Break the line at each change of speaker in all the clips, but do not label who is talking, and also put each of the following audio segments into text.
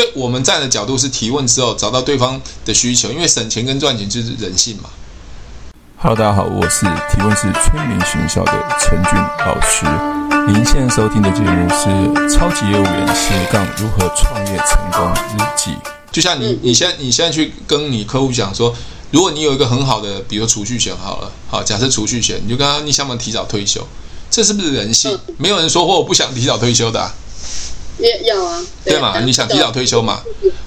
所以我们站的角度是提问之后找到对方的需求，因为省钱跟赚钱就是人性嘛。
Hello，大家好，我是提问是催眠学校的陈俊老师。您现在收听的节目是《超级业务员斜杠如何创业成功日记》。
就像你，你现在你现在去跟你客户讲说，如果你有一个很好的，比如储蓄险好了，好，假设储蓄险，你就跟他，你想不想提早退休？这是不是人性？没有人说过我不想提早退休的啊。
也要啊，
对嘛？你想提早退休嘛？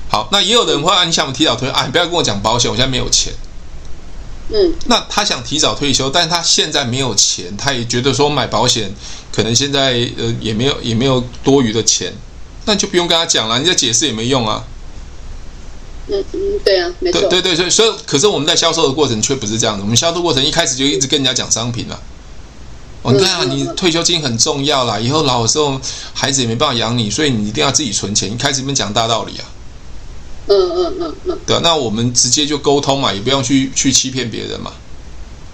好，那也有人会啊，你想提早退休啊？你不要跟我讲保险，我现在没有钱。
嗯，
那他想提早退休，但是他现在没有钱，他也觉得说买保险可能现在呃也没有也没有多余的钱，那就不用跟他讲了，你再解释也没用啊。
嗯嗯，对啊，没错。
对对对，所以所以可是我们在销售的过程却不是这样的，我们销售过程一开始就一直跟人家讲商品了。哦，对啊，你退休金很重要啦，以后老的时候孩子也没办法养你，所以你一定要自己存钱。一开始你们讲大道理啊，
嗯嗯嗯嗯，
对啊，那我们直接就沟通嘛，也不用去去欺骗别人嘛。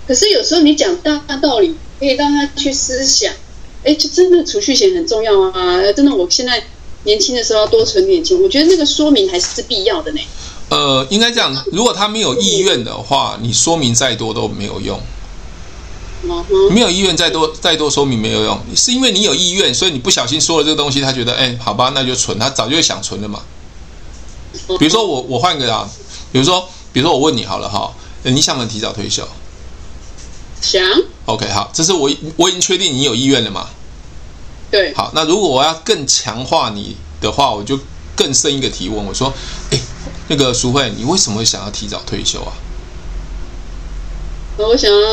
可是有时候你讲大道理，可以让他去思想，哎，就真的储蓄险很重要啊！真的，我现在年轻的时候要多存点钱，我觉得那个说明还是必要的呢。
呃，应该这样，如果他没有意愿的话，你说明再多都没有用。没有意愿，再多再多说明没有用，是因为你有意愿，所以你不小心说了这个东西，他觉得哎，好吧，那就存，他早就会想存了嘛。比如说我我换个啊，比如说比如说我问你好了哈，你想不想提早退休？
想。
OK，好，这是我我已经确定你有意愿了嘛。
对。
好，那如果我要更强化你的话，我就更深一个提问，我说，哎，那个淑慧，你为什么会想要提早退休啊？
我想要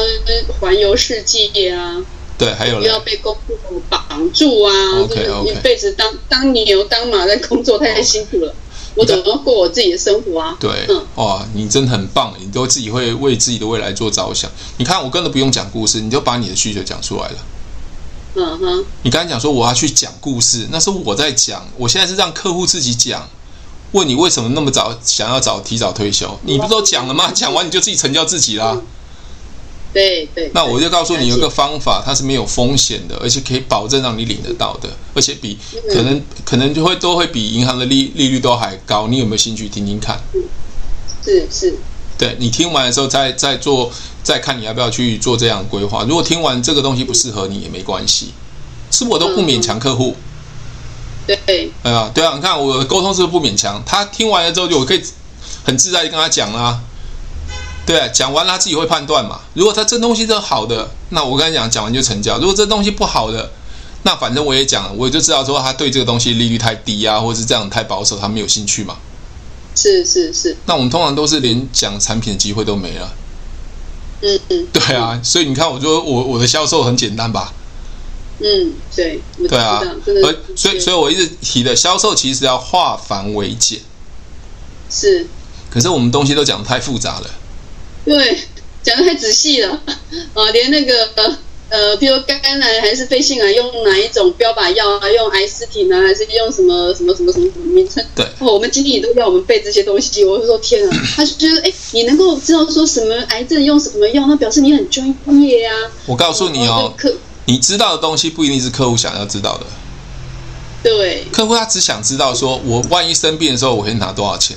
环游世界啊！
对，还有
不要被工作绑住啊
！OK
一辈子当当牛当马在工作太辛苦了，我怎么过我自己的生活啊？
对，嗯，哇，你真的很棒，你都自己会为自己的未来做着想。你看，我根本不用讲故事，你就把你的需求讲出来了。
嗯哼，
你刚才讲说我要去讲故事，那是我在讲，我现在是让客户自己讲。问你为什么那么早想要早提早退休？你不是都讲了吗？讲完你就自己成交自己啦。
对对，
那我就告诉你有个方法，它是没有风险的，而且可以保证让你领得到的，而且比可能可能就会都会比银行的利利率都还高。你有没有兴趣听听看？
是是，
对，你听完的时候再再做，再看你要不要去做这样的规划。如果听完这个东西不适合你也没关系，是我都不勉强客户。
对，
哎呀，对啊，你看我的沟通是不是不勉强？他听完了之后就我可以很自在的跟他讲啦。对啊，讲完了他自己会判断嘛。如果他这东西都好的，那我跟他讲，讲完就成交。如果这东西不好的，那反正我也讲了，我就知道说他对这个东西利率太低啊，或者是这样太保守，他没有兴趣嘛。
是是是。那
我们通常都是连讲产品的机会都没了。
嗯嗯。
对啊，所以你看，我说我我的销售很简单吧？
嗯，对。
对啊，而所以所以我一直提的销售其实要化繁为简。
是。
可是我们东西都讲得太复杂了。
对，讲得太仔细了，啊，连那个呃，比如肝癌还是肺腺癌，用哪一种标靶药啊？用艾司体呢，还是用什么什么什么什么什么名称？
对，
我们经理都要我们背这些东西。我就说天啊，他就觉得哎，你能够知道说什么癌症用什么药，那表示你很专业呀、啊。
我告诉你哦，客你知道的东西不一定是客户想要知道的。
对，
客户他只想知道说，我万一生病的时候，我可以拿多少钱。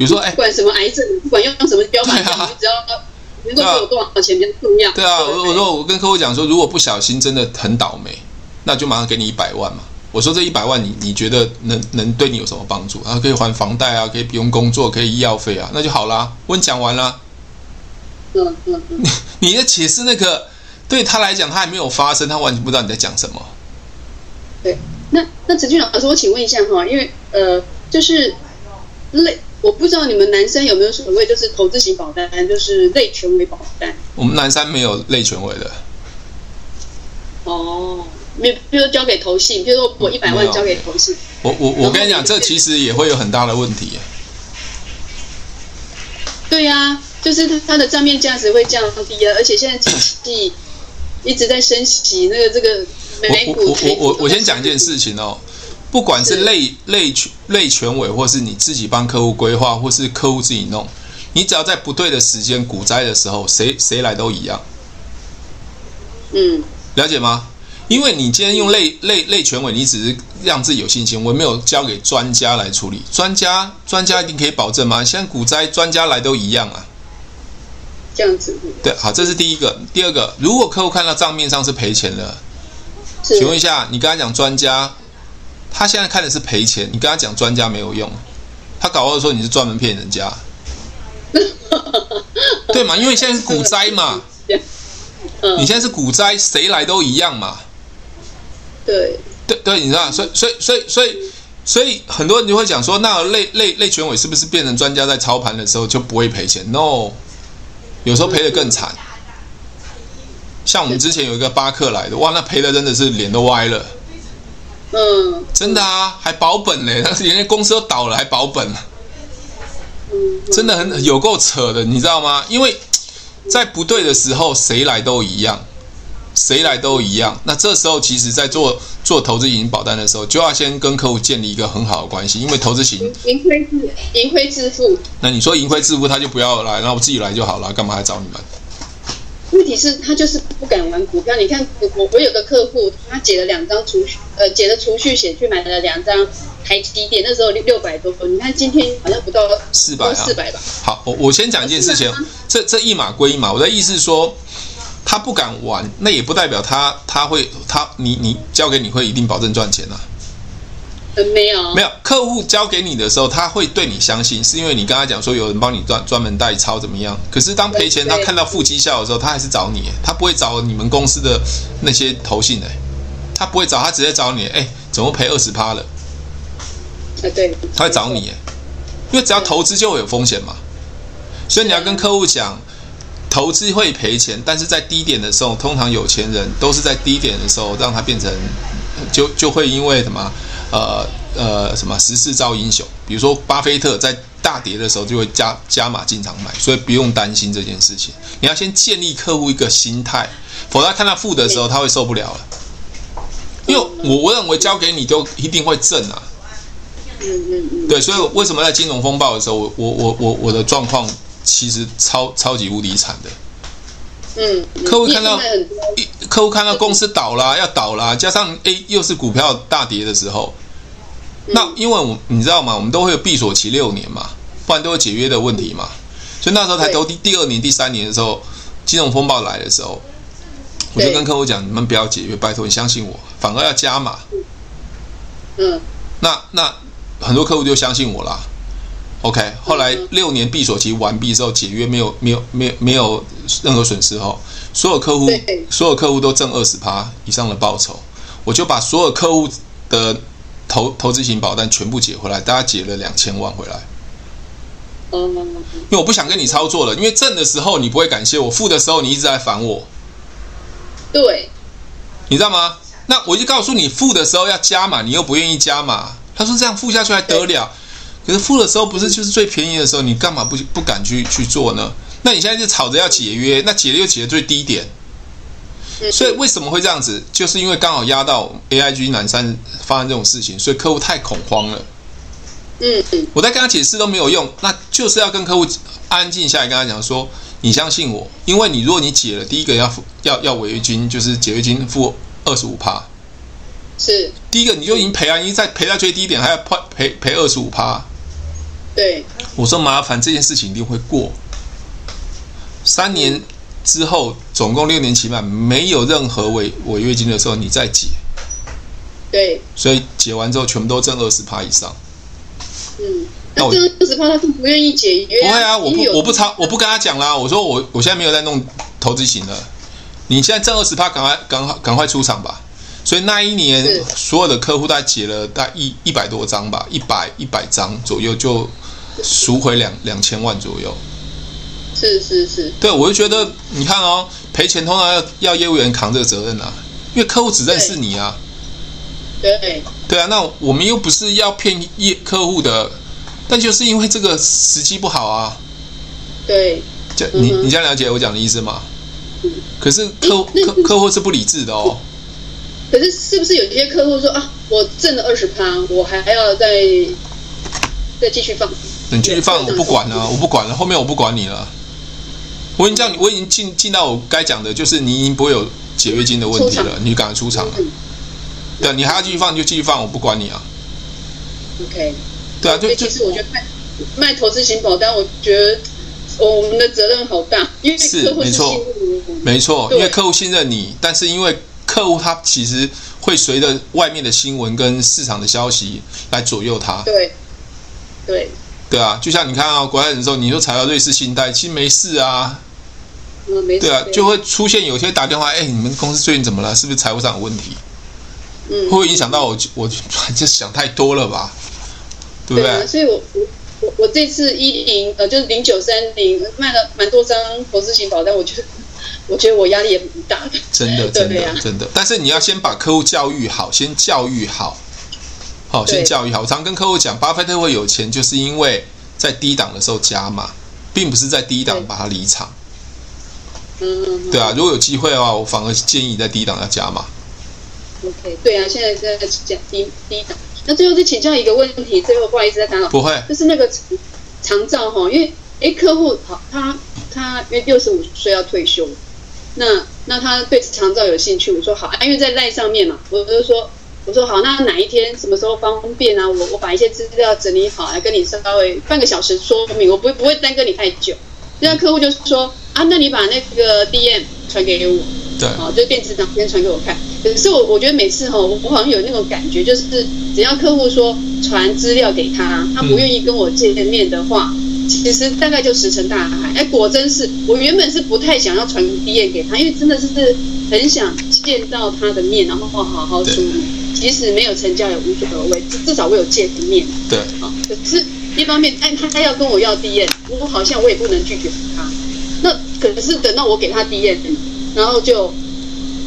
比如说，哎，
不管什么癌症，不管用什么标靶，你只要能够给我多少钱比较重要。
对啊，我我说我跟客户讲说，如果不小心真的很倒霉，那就马上给你一百万嘛。我说这一百万，你你觉得能能对你有什么帮助？啊，可以还房贷啊，可以不用工作，可以医药费啊，那就好啦。我讲完了。
嗯嗯嗯。
你的解释那个对他来讲，他还没有发生，他完全不知道你在讲什么。
对，那那陈俊老师，我请问一下哈，因为呃，就是类。我不知道你们男生有没有所谓就是投资型保单，就是类权为保单。
我们男生没有类权为的。
哦，比比如交给投信，比如说我一百万交给投信。
我我我跟你讲，这其实也会有很大的问题。
对呀、啊，就是它它的账面价值会降低啊，而且现在经济 一直在升息，那个这个美股
我我我我我先讲一件事情哦。不管是类类权类权委，或是你自己帮客户规划，或是客户自己弄，你只要在不对的时间股灾的时候，谁谁来都一样。
嗯，
了解吗？因为你今天用类类类权委，你只是让自己有信心，我没有交给专家来处理。专家专家一定可以保证吗？现在股灾专家来都一样啊。
这样子。
对，好，这是第一个。第二个，如果客户看到账面上是赔钱的，请问一下，你跟他讲专家，他现在看的是赔钱，你跟他讲专家没有用，他搞不好说你是专门骗人家。对嘛？因为现在是股灾嘛。你现在是股灾，谁来都一样嘛。
对
对对，你知道，所以所以所以所以所以很多人就会讲说，那类类类权委是不是变成专家在操盘的时候就不会赔钱？No，有时候赔的更惨。像我们之前有一个巴克来的，哇，那赔的真的是脸都歪了。
嗯，
真的啊，还保本嘞，但是人家公司都倒了还保本。真的很有够扯的，你知道吗？因为在不对的时候，谁来都一样，谁来都一样。那这时候，其实，在做做投资型保单的时候，就要先跟客户建立一个很好的关系，因为投资型
盈亏自盈亏自负。
那你说盈亏自负，他就不要来，那我自己来就好了，干嘛还找你们？
问题是，他就是不敢玩股票。你看，我我有个客户，他解了两张储蓄，呃，解了储蓄险去买了两张台积电，那时候六六百多分。你看今天好像不到四百，四百吧。
好，我我先讲一件事情，这这一码归一码。我的意思是说，他不敢玩，那也不代表他他会他你你交给你会一定保证赚钱啊。
没有，
没有。客户交给你的时候，他会对你相信，是因为你跟他讲说有人帮你专专门代操怎么样？可是当赔钱，他看到负绩效的时候，他还是找你，他不会找你们公司的那些投信的，他不会找，他直接找你。哎，怎么赔二十趴了？
对，
他会找你，因为只要投资就会有风险嘛，所以你要跟客户讲，投资会赔钱，但是在低点的时候，通常有钱人都是在低点的时候让他变成，就就会因为什么？呃呃，什么时势造英雄？比如说，巴菲特在大跌的时候就会加加码进场买，所以不用担心这件事情。你要先建立客户一个心态，否则他看到负的时候他会受不了了。因为我我认为交给你就一定会挣啊。
嗯嗯嗯。对，
所以为什么在金融风暴的时候，我我我我我的状况其实超超级无敌惨的。
嗯。
客户看到一客户看到公司倒了，要倒了，加上 A 又是股票大跌的时候。那因为我你知道吗？我们都会有闭锁期六年嘛，不然都有解约的问题嘛。所以那时候才都第第二年、第三年的时候，金融风暴来的时候，我就跟客户讲：你们不要解约，拜托你相信我，反而要加码。
嗯。
那那很多客户就相信我啦。OK，后来六年闭锁期完毕之后，解约没有没有没有没有任何损失后，所有客户所有客户都挣二十趴以上的报酬，我就把所有客户的。投投资型保单全部解回来，大家解了两千万回来。因为我不想跟你操作了，因为挣的时候你不会感谢我，付的时候你一直在烦我。
对，
你知道吗？那我就告诉你，付的时候要加码，你又不愿意加码。他说这样付下去还得了？可是付的时候不是就是最便宜的时候，你干嘛不不敢去去做呢？那你现在就吵着要解约，那解了又解的最低点。所以为什么会这样子？就是因为刚好压到 AIG 南山发生这种事情，所以客户太恐慌了。
嗯嗯，
我在跟他解释都没有用，那就是要跟客户安静下来，跟他讲说：你相信我，因为你如果你解了，第一个要付要要违约金，就是解约金付二十五趴。
是。第
一个你就已经赔了，你再赔到最低点还要赔赔赔二十五趴。
对。
我说麻烦这件事情一定会过。三年。之后总共六年期满，没有任何违违约金的时候，你再解。
对。所
以解完之后，全部都挣二十趴以上。
嗯。那挣二十趴，他是不愿意解约。
不会啊，我不我不超我不跟他讲啦。我说我我现在没有在弄投资型的，你现在挣二十趴，赶快赶快赶快出场吧。所以那一年所有的客户大概解了大概一一百多张吧，一百一百张左右就赎回两两千万左右。
是是是，
对，我就觉得你看哦，赔钱通常要要业务员扛这个责任啊，因为客户只认识你啊。
对。
对啊，那我们又不是要骗业客户的，但就是因为这个时机不好啊。
对。
这你你这样了解我讲的意思吗？嗯。可是客客客户是不理智的哦。
可是是不是有些客户说啊，我挣了二十趴，我还还要再再继续放？
你继续放，我不管了，我不管了，后面我不管你了。我已经叫你，我已经尽尽到我该讲的，就是你已经不会有解约金的问题了，你赶快出场了。嗯、对，你还要继续放就继续放，我不管你啊。
OK。
对啊，就
其实我觉得卖卖投资型保单，我觉得我们的责任好大，是
没错，没错，因为客户信任你，但是因为客户他其实会随着外面的新闻跟市场的消息来左右他。
对。对。
对啊，就像你看啊，国外人说，你说踩到瑞士信贷，其实没事啊。
嗯，没。
对啊，就会出现有些打电话，哎，你们公司最近怎么了？是不是财务上有问题？嗯。会不会影响到我？我就想太多了吧？对不对？
对啊，所以我我我我这次一零呃，就是零九三零卖了蛮多张投资型保单，我觉得 我觉得我压力也很大的。
真的，真的，真的。但是你要先把客户教育好，先教育好。好，先教育好。我常跟客户讲，巴菲特会有钱，就是因为在低档的时候加码，并不是在低档把它离场。
嗯，
对啊。如果有机会的话，我反而建议在低档要加嘛。
OK，对啊，现在在讲低低档。那最后再请教一个问题，最后不好意思再打扰。
不会。
就是那个长照哈，因为哎，客户好，他他因为六十五岁要退休，那那他对长照有兴趣，我说好，因为在赖上面嘛，我就说。我说好，那哪一天什么时候方便啊？我我把一些资料整理好，来跟你稍微半个小时说明，我不不会耽搁你太久。那客户就说啊，那你把那个 DM 传给我，
对，
好，就电子档先传给我看。可是我我觉得每次哈，我我好像有那种感觉，就是只要客户说传资料给他，他不愿意跟我见面的话，嗯、其实大概就石沉大海。哎，果真是我原本是不太想要传 DM 给他，因为真的是很想见到他的面，然后好好处理。即使没有成交也无所谓，至至少我有见面。
对
啊，可是一方面，哎，他他要跟我要 DM，我好像我也不能拒绝他。那可是等到我给他 DM，然后就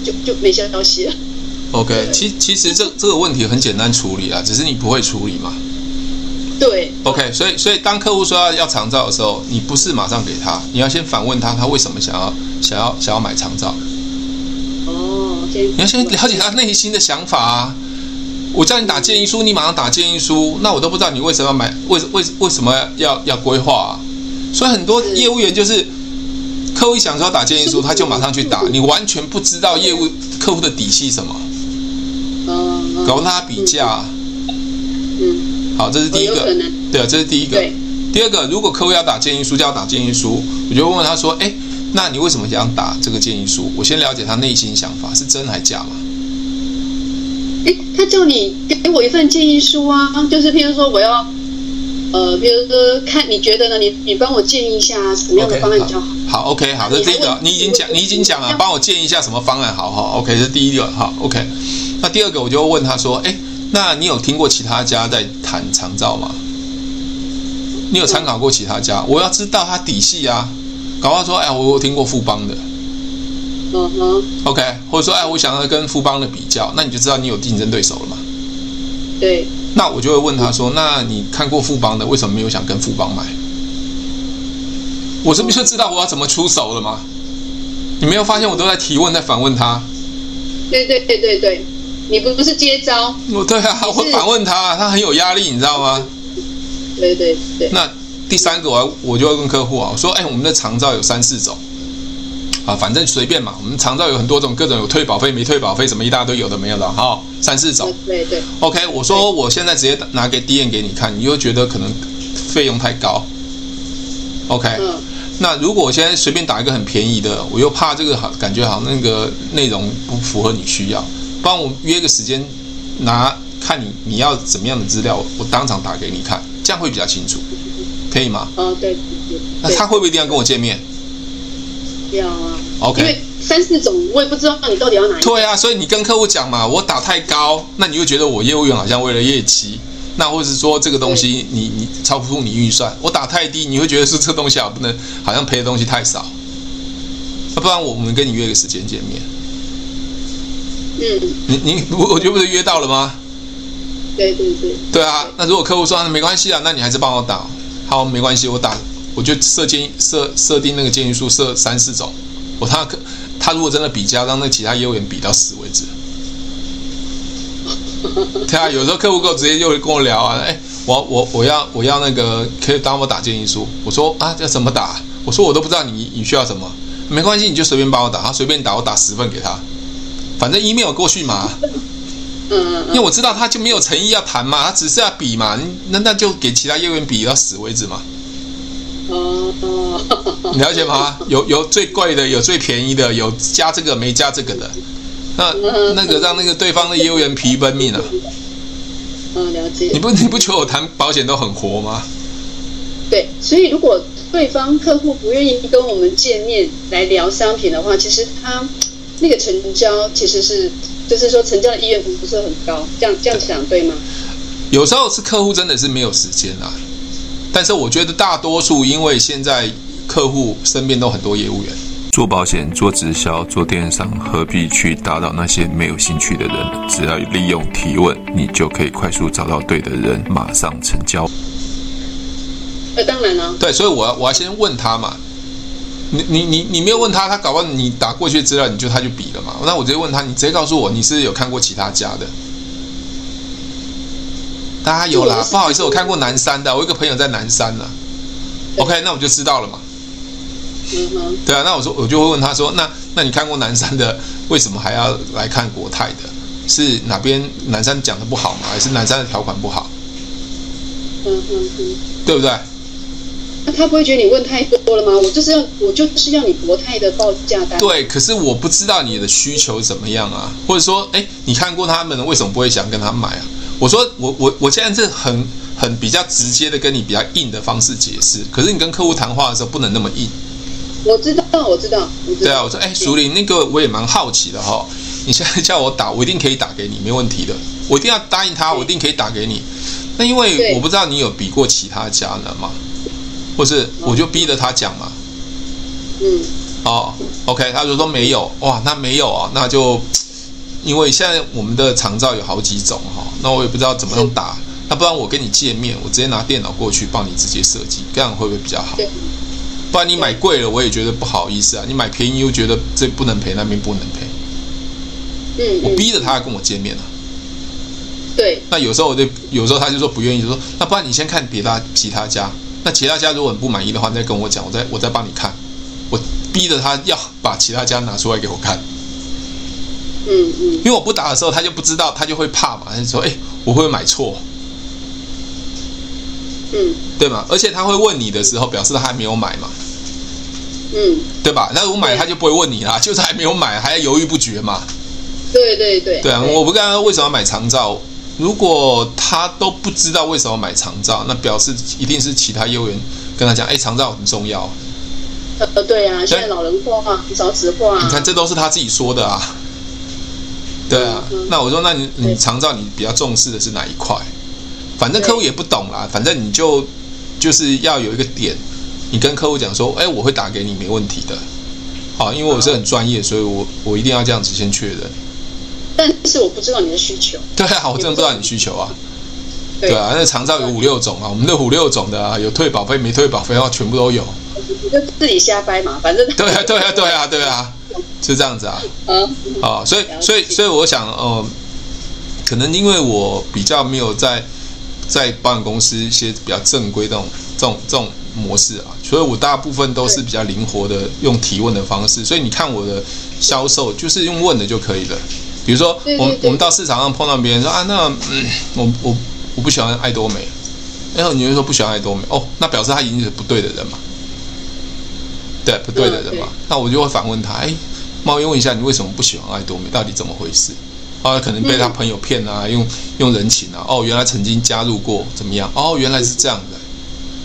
就就没消息了。
OK，其其实这这个问题很简单处理啊，只是你不会处理嘛。
对。
OK，所以所以当客户说要要长照的时候，你不是马上给他，你要先反问他，他为什么想要想要想要买长照？
哦，
你要先了解他内心的想法啊。我叫你打建议书，你马上打建议书，那我都不知道你为什么要买，为为为什么要要规划啊？所以很多业务员就是客户一想说要打建议书，他就马上去打，你完全不知道业务客户的底细什么，搞跟他比价。嗯，好，这是第一个，对啊，这是第一个。第二个，如果客户要打建议书，就要打建议书，我就问问他说，哎，那你为什么想打这个建议书？我先了解他内心想法是真还是假嘛？
哎，他叫你给我一份建议书啊，就是譬如说我要，呃，比如说看你觉得呢？你你帮我建议一下什么样的方案比较好？
好，好，OK，好，这是第一个，你已经讲，你已经讲了，帮我建议一下什么方案？好好，OK，这是第一个，好，OK。那第二个，我就问他说，哎，那你有听过其他家在谈长照吗？你有参考过其他家？我要知道他底细啊。搞不好说，哎，我有听过富邦的。
嗯哼
，OK，或者说，哎，我想要跟富邦的比较，那你就知道你有竞争对手了嘛？
对。
那我就会问他说，那你看过富邦的，为什么没有想跟富邦买？我这不就知道我要怎么出手了吗？你没有发现我都在提问，在反问他？
对对对对对，你不不是接招？
哦，对啊，我反问他，他很有压力，你知道吗？
对对对。
那第三个，我我就会问客户啊，我说，哎，我们的长照有三四种。啊，反正随便嘛。我们长照有很多种，各种有退保费、没退保费，什么一大堆有的没有的，哈，三四种。
对对。
OK，我说我现在直接拿给 D N 给你看，你又觉得可能费用太高。OK，嗯。那如果我现在随便打一个很便宜的，我又怕这个好感觉好像那个内容不符合你需要，帮我约个时间拿看你你要怎么样的资料，我当场打给你看，这样会比较清楚，可以吗？
哦，对对对。
那他会不会一定要跟我见面？
要啊
，OK，
因为三四种我也不知道你到底要哪一种。
对啊，所以你跟客户讲嘛，我打太高，那你就觉得我业务员好像为了业绩，那或者是说这个东西你你超不出你预算，我打太低，你会觉得是这个东西啊不能，好像赔的东西太少，那不然我们跟你约个时间见面。
嗯，
你你我我觉得不是约到了吗？
对对对。
对啊，那如果客户说没关系啊，那你还是帮我打，好，没关系，我打。我就设建议设设定那个建议书设三四种，我他可他如果真的比价，让那其他业务员比到死为止。对啊，有时候客户跟我直接就会跟我聊啊，哎，我我我要我要那个可以帮我打建议书，我说啊要怎么打？我说我都不知道你你需要什么，没关系，你就随便帮我打，他随便打，我打十份给他。反正 email 过去嘛。
嗯，
因为我知道他就没有诚意要谈嘛，他只是要比嘛，那那就给其他业务员比到死为止嘛。
哦哦，
你了解吗？有有最贵的，有最便宜的，有加这个没加这个的，那那个让那个对方的业务员疲于奔命啊。
嗯，了解。
你不你不觉得我谈保险都很活吗？
对，所以如果对方客户不愿意跟我们见面来聊商品的话，其实他那个成交其实是。就是说，成交的意愿不是很高，这样这样想对吗？
有时候是客户真的是没有时间啊，但是我觉得大多数，因为现在客户身边都很多业务员，
做保险、做直销、做电商，何必去打扰那些没有兴趣的人？只要利用提问，你就可以快速找到对的人，马上成交。
那，当然了、啊，
对，所以我要我要先问他嘛。你你你你没有问他，他搞不好你打过去资料，你就他就比了嘛。那我直接问他，你直接告诉我，你是有看过其他家的？大家有啦，不好意思，我看过南山的，我一个朋友在南山呢。OK，那我就知道了嘛。
嗯哼。
对啊，那我说我就会问他说，那那你看过南山的，为什么还要来看国泰的？是哪边南山讲的不好吗？还是南山的条款不好？
嗯哼哼，
对不对？
那他不会觉得你问太多了吗？我就是要，我就是要你国泰的报价单。
对，可是我不知道你的需求怎么样啊，或者说，哎，你看过他们的，为什么不会想跟他买啊？我说，我我我现在是很很比较直接的跟你比较硬的方式解释，可是你跟客户谈话的时候不能那么硬。
我知道，我知道，我知道。
对啊，我说，哎，淑玲，那个我也蛮好奇的哈、哦，你现在叫我打，我一定可以打给你，没问题的，我一定要答应他，我一定可以打给你。那因为我不知道你有比过其他家的吗？或是我就逼着他讲嘛，
嗯，
哦，OK，他就说没有，哇，那没有啊，那就因为现在我们的长照有好几种哈，那我也不知道怎么样打，那不然我跟你见面，我直接拿电脑过去帮你直接设计，这样会不会比较好？不然你买贵了，我也觉得不好意思啊，你买便宜又觉得这不能赔，那边不能赔，
嗯，
我逼着他跟我见面啊，
对，
那有时候我就有时候他就说不愿意，就说那不然你先看别的其他家。那其他家如果你不满意的话，你再跟我讲，我再我再帮你看。我逼着他要把其他家拿出来给我看。
嗯嗯。
因为我不打的时候，他就不知道，他就会怕嘛。他就说：“哎，我会不会买错？”
嗯。
对吗？而且他会问你的时候，表示他还没有买嘛。
嗯。
对吧？那我买他就不会问你啦，就是还没有买，还在犹豫不决嘛。
对对对。
对啊，我不知道为什么要买长照。如果他都不知道为什么买长照，那表示一定是其他业务员跟他讲：“哎，长照很重要。”
呃，对啊，现在老人化、少子化，
你看这都是他自己说的啊。对啊，那我说，那你你长照你比较重视的是哪一块？反正客户也不懂啦，反正你就就是要有一个点，你跟客户讲说：“哎，我会打给你，没问题的。”好，因为我是很专业，所以我我一定要这样子先确认。
但是我不知道你的需求。
对啊，我真的不知道你需求啊。对啊，那长照有五六种啊，我们的五六种的啊，有退保费没退保费，然后全部都有。
你就自己瞎掰嘛，反正。
对啊，对啊，对啊，对啊，是这样子啊。
嗯。
啊，所以，所以，所以，我想，呃，可能因为我比较没有在在保险公司一些比较正规这种这种这种模式啊，所以我大部分都是比较灵活的用提问的方式，所以你看我的销售就是用问的就可以了。比如说，我们我们到市场上碰到别人说啊，那嗯，我我我不喜欢爱多美，然后你就说不喜欢爱多美，哦，那表示他已经是不对的人嘛，对，不对的人嘛，那我就会反问他，哎，冒昧问一下，你为什么不喜欢爱多美？到底怎么回事？啊，可能被他朋友骗啊，用用人情啊，哦，原来曾经加入过，怎么样？哦，原来是这样的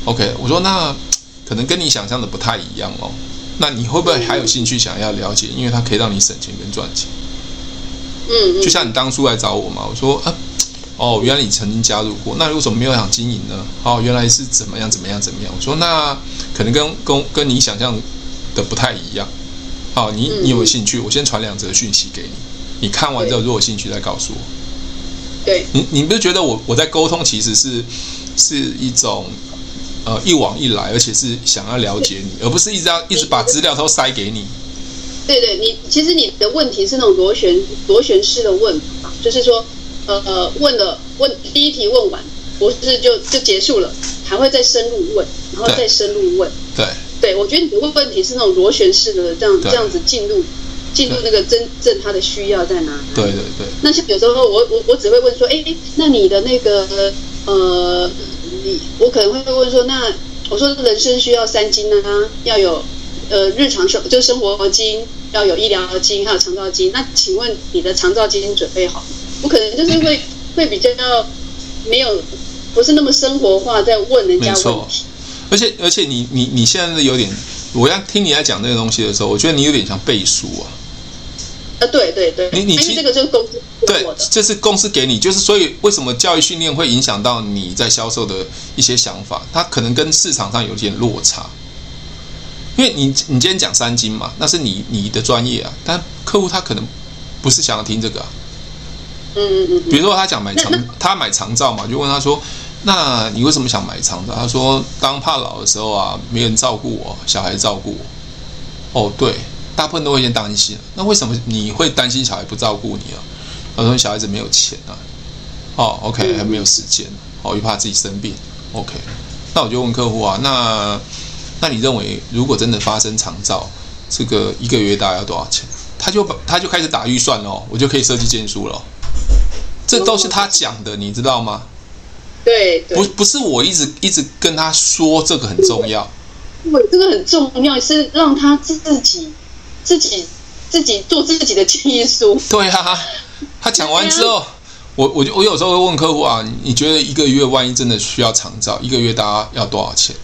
，OK，我说那可能跟你想象的不太一样哦，那你会不会还有兴趣想要了解？因为它可以让你省钱跟赚钱。
嗯，
就像你当初来找我嘛，我说啊，哦，原来你曾经加入过，那为什么没有想经营呢？哦，原来是怎么样怎么样怎么样？我说那可能跟跟跟你想象的不太一样。好，你你有兴趣，我先传两则讯息给你，你看完之后如果有兴趣再告诉我。
对，
你你不是觉得我我在沟通其实是是一种呃一往一来，而且是想要了解你，而不是一直要一直把资料都塞给你。
对对，你其实你的问题是那种螺旋螺旋式的问法，就是说，呃呃，问了问第一题问完，不是就就结束了，还会再深入问，然后再深入问。
对，
对，我觉得你的问问题是那种螺旋式的这样这样子进入，进入那个真正他的需要在哪里？
对对对。
那像有时候我我我只会问说，哎哎，那你的那个呃，你我可能会问说，那我说人生需要三金啊，要有呃日常生就生活金，要有医疗金，还有长照金。那请问你的长照金准备好？我可能就是会会比较没有不是那么生活化，在问人家问题。
而且而且你你你现在有点，我要听你在讲这个东西的时候，我觉得你有点像背书啊。
啊，对对对，
你你其实
这个就是公司
对，这是公司给你，就是所以为什么教育训练会影响到你在销售的一些想法，它可能跟市场上有点落差。因为你你今天讲三金嘛，那是你你的专业啊，但客户他可能不是想要听这个啊。
嗯嗯嗯。
比如说他想买长，他买长照嘛，就问他说。那你为什么想买长照？他说，当怕老的时候啊，没人照顾我，小孩照顾我。哦，对，大部分都会先担心。那为什么你会担心小孩不照顾你啊？他说小孩子没有钱啊。哦，OK，还没有时间。哦，又怕自己生病。OK，那我就问客户啊，那那你认为如果真的发生长照，这个一个月大概要多少钱？他就把他就开始打预算哦，我就可以设计建书了。这都是他讲的，你知道吗？
对，对，
不不是我一直一直跟他说这个很重要，
我，这个很重要，是让他自己自己自己做自己的建议书。
对啊，他讲完之后，我我就我有时候会问客户啊，你觉得一个月万一真的需要长照，一个月大家要多少钱？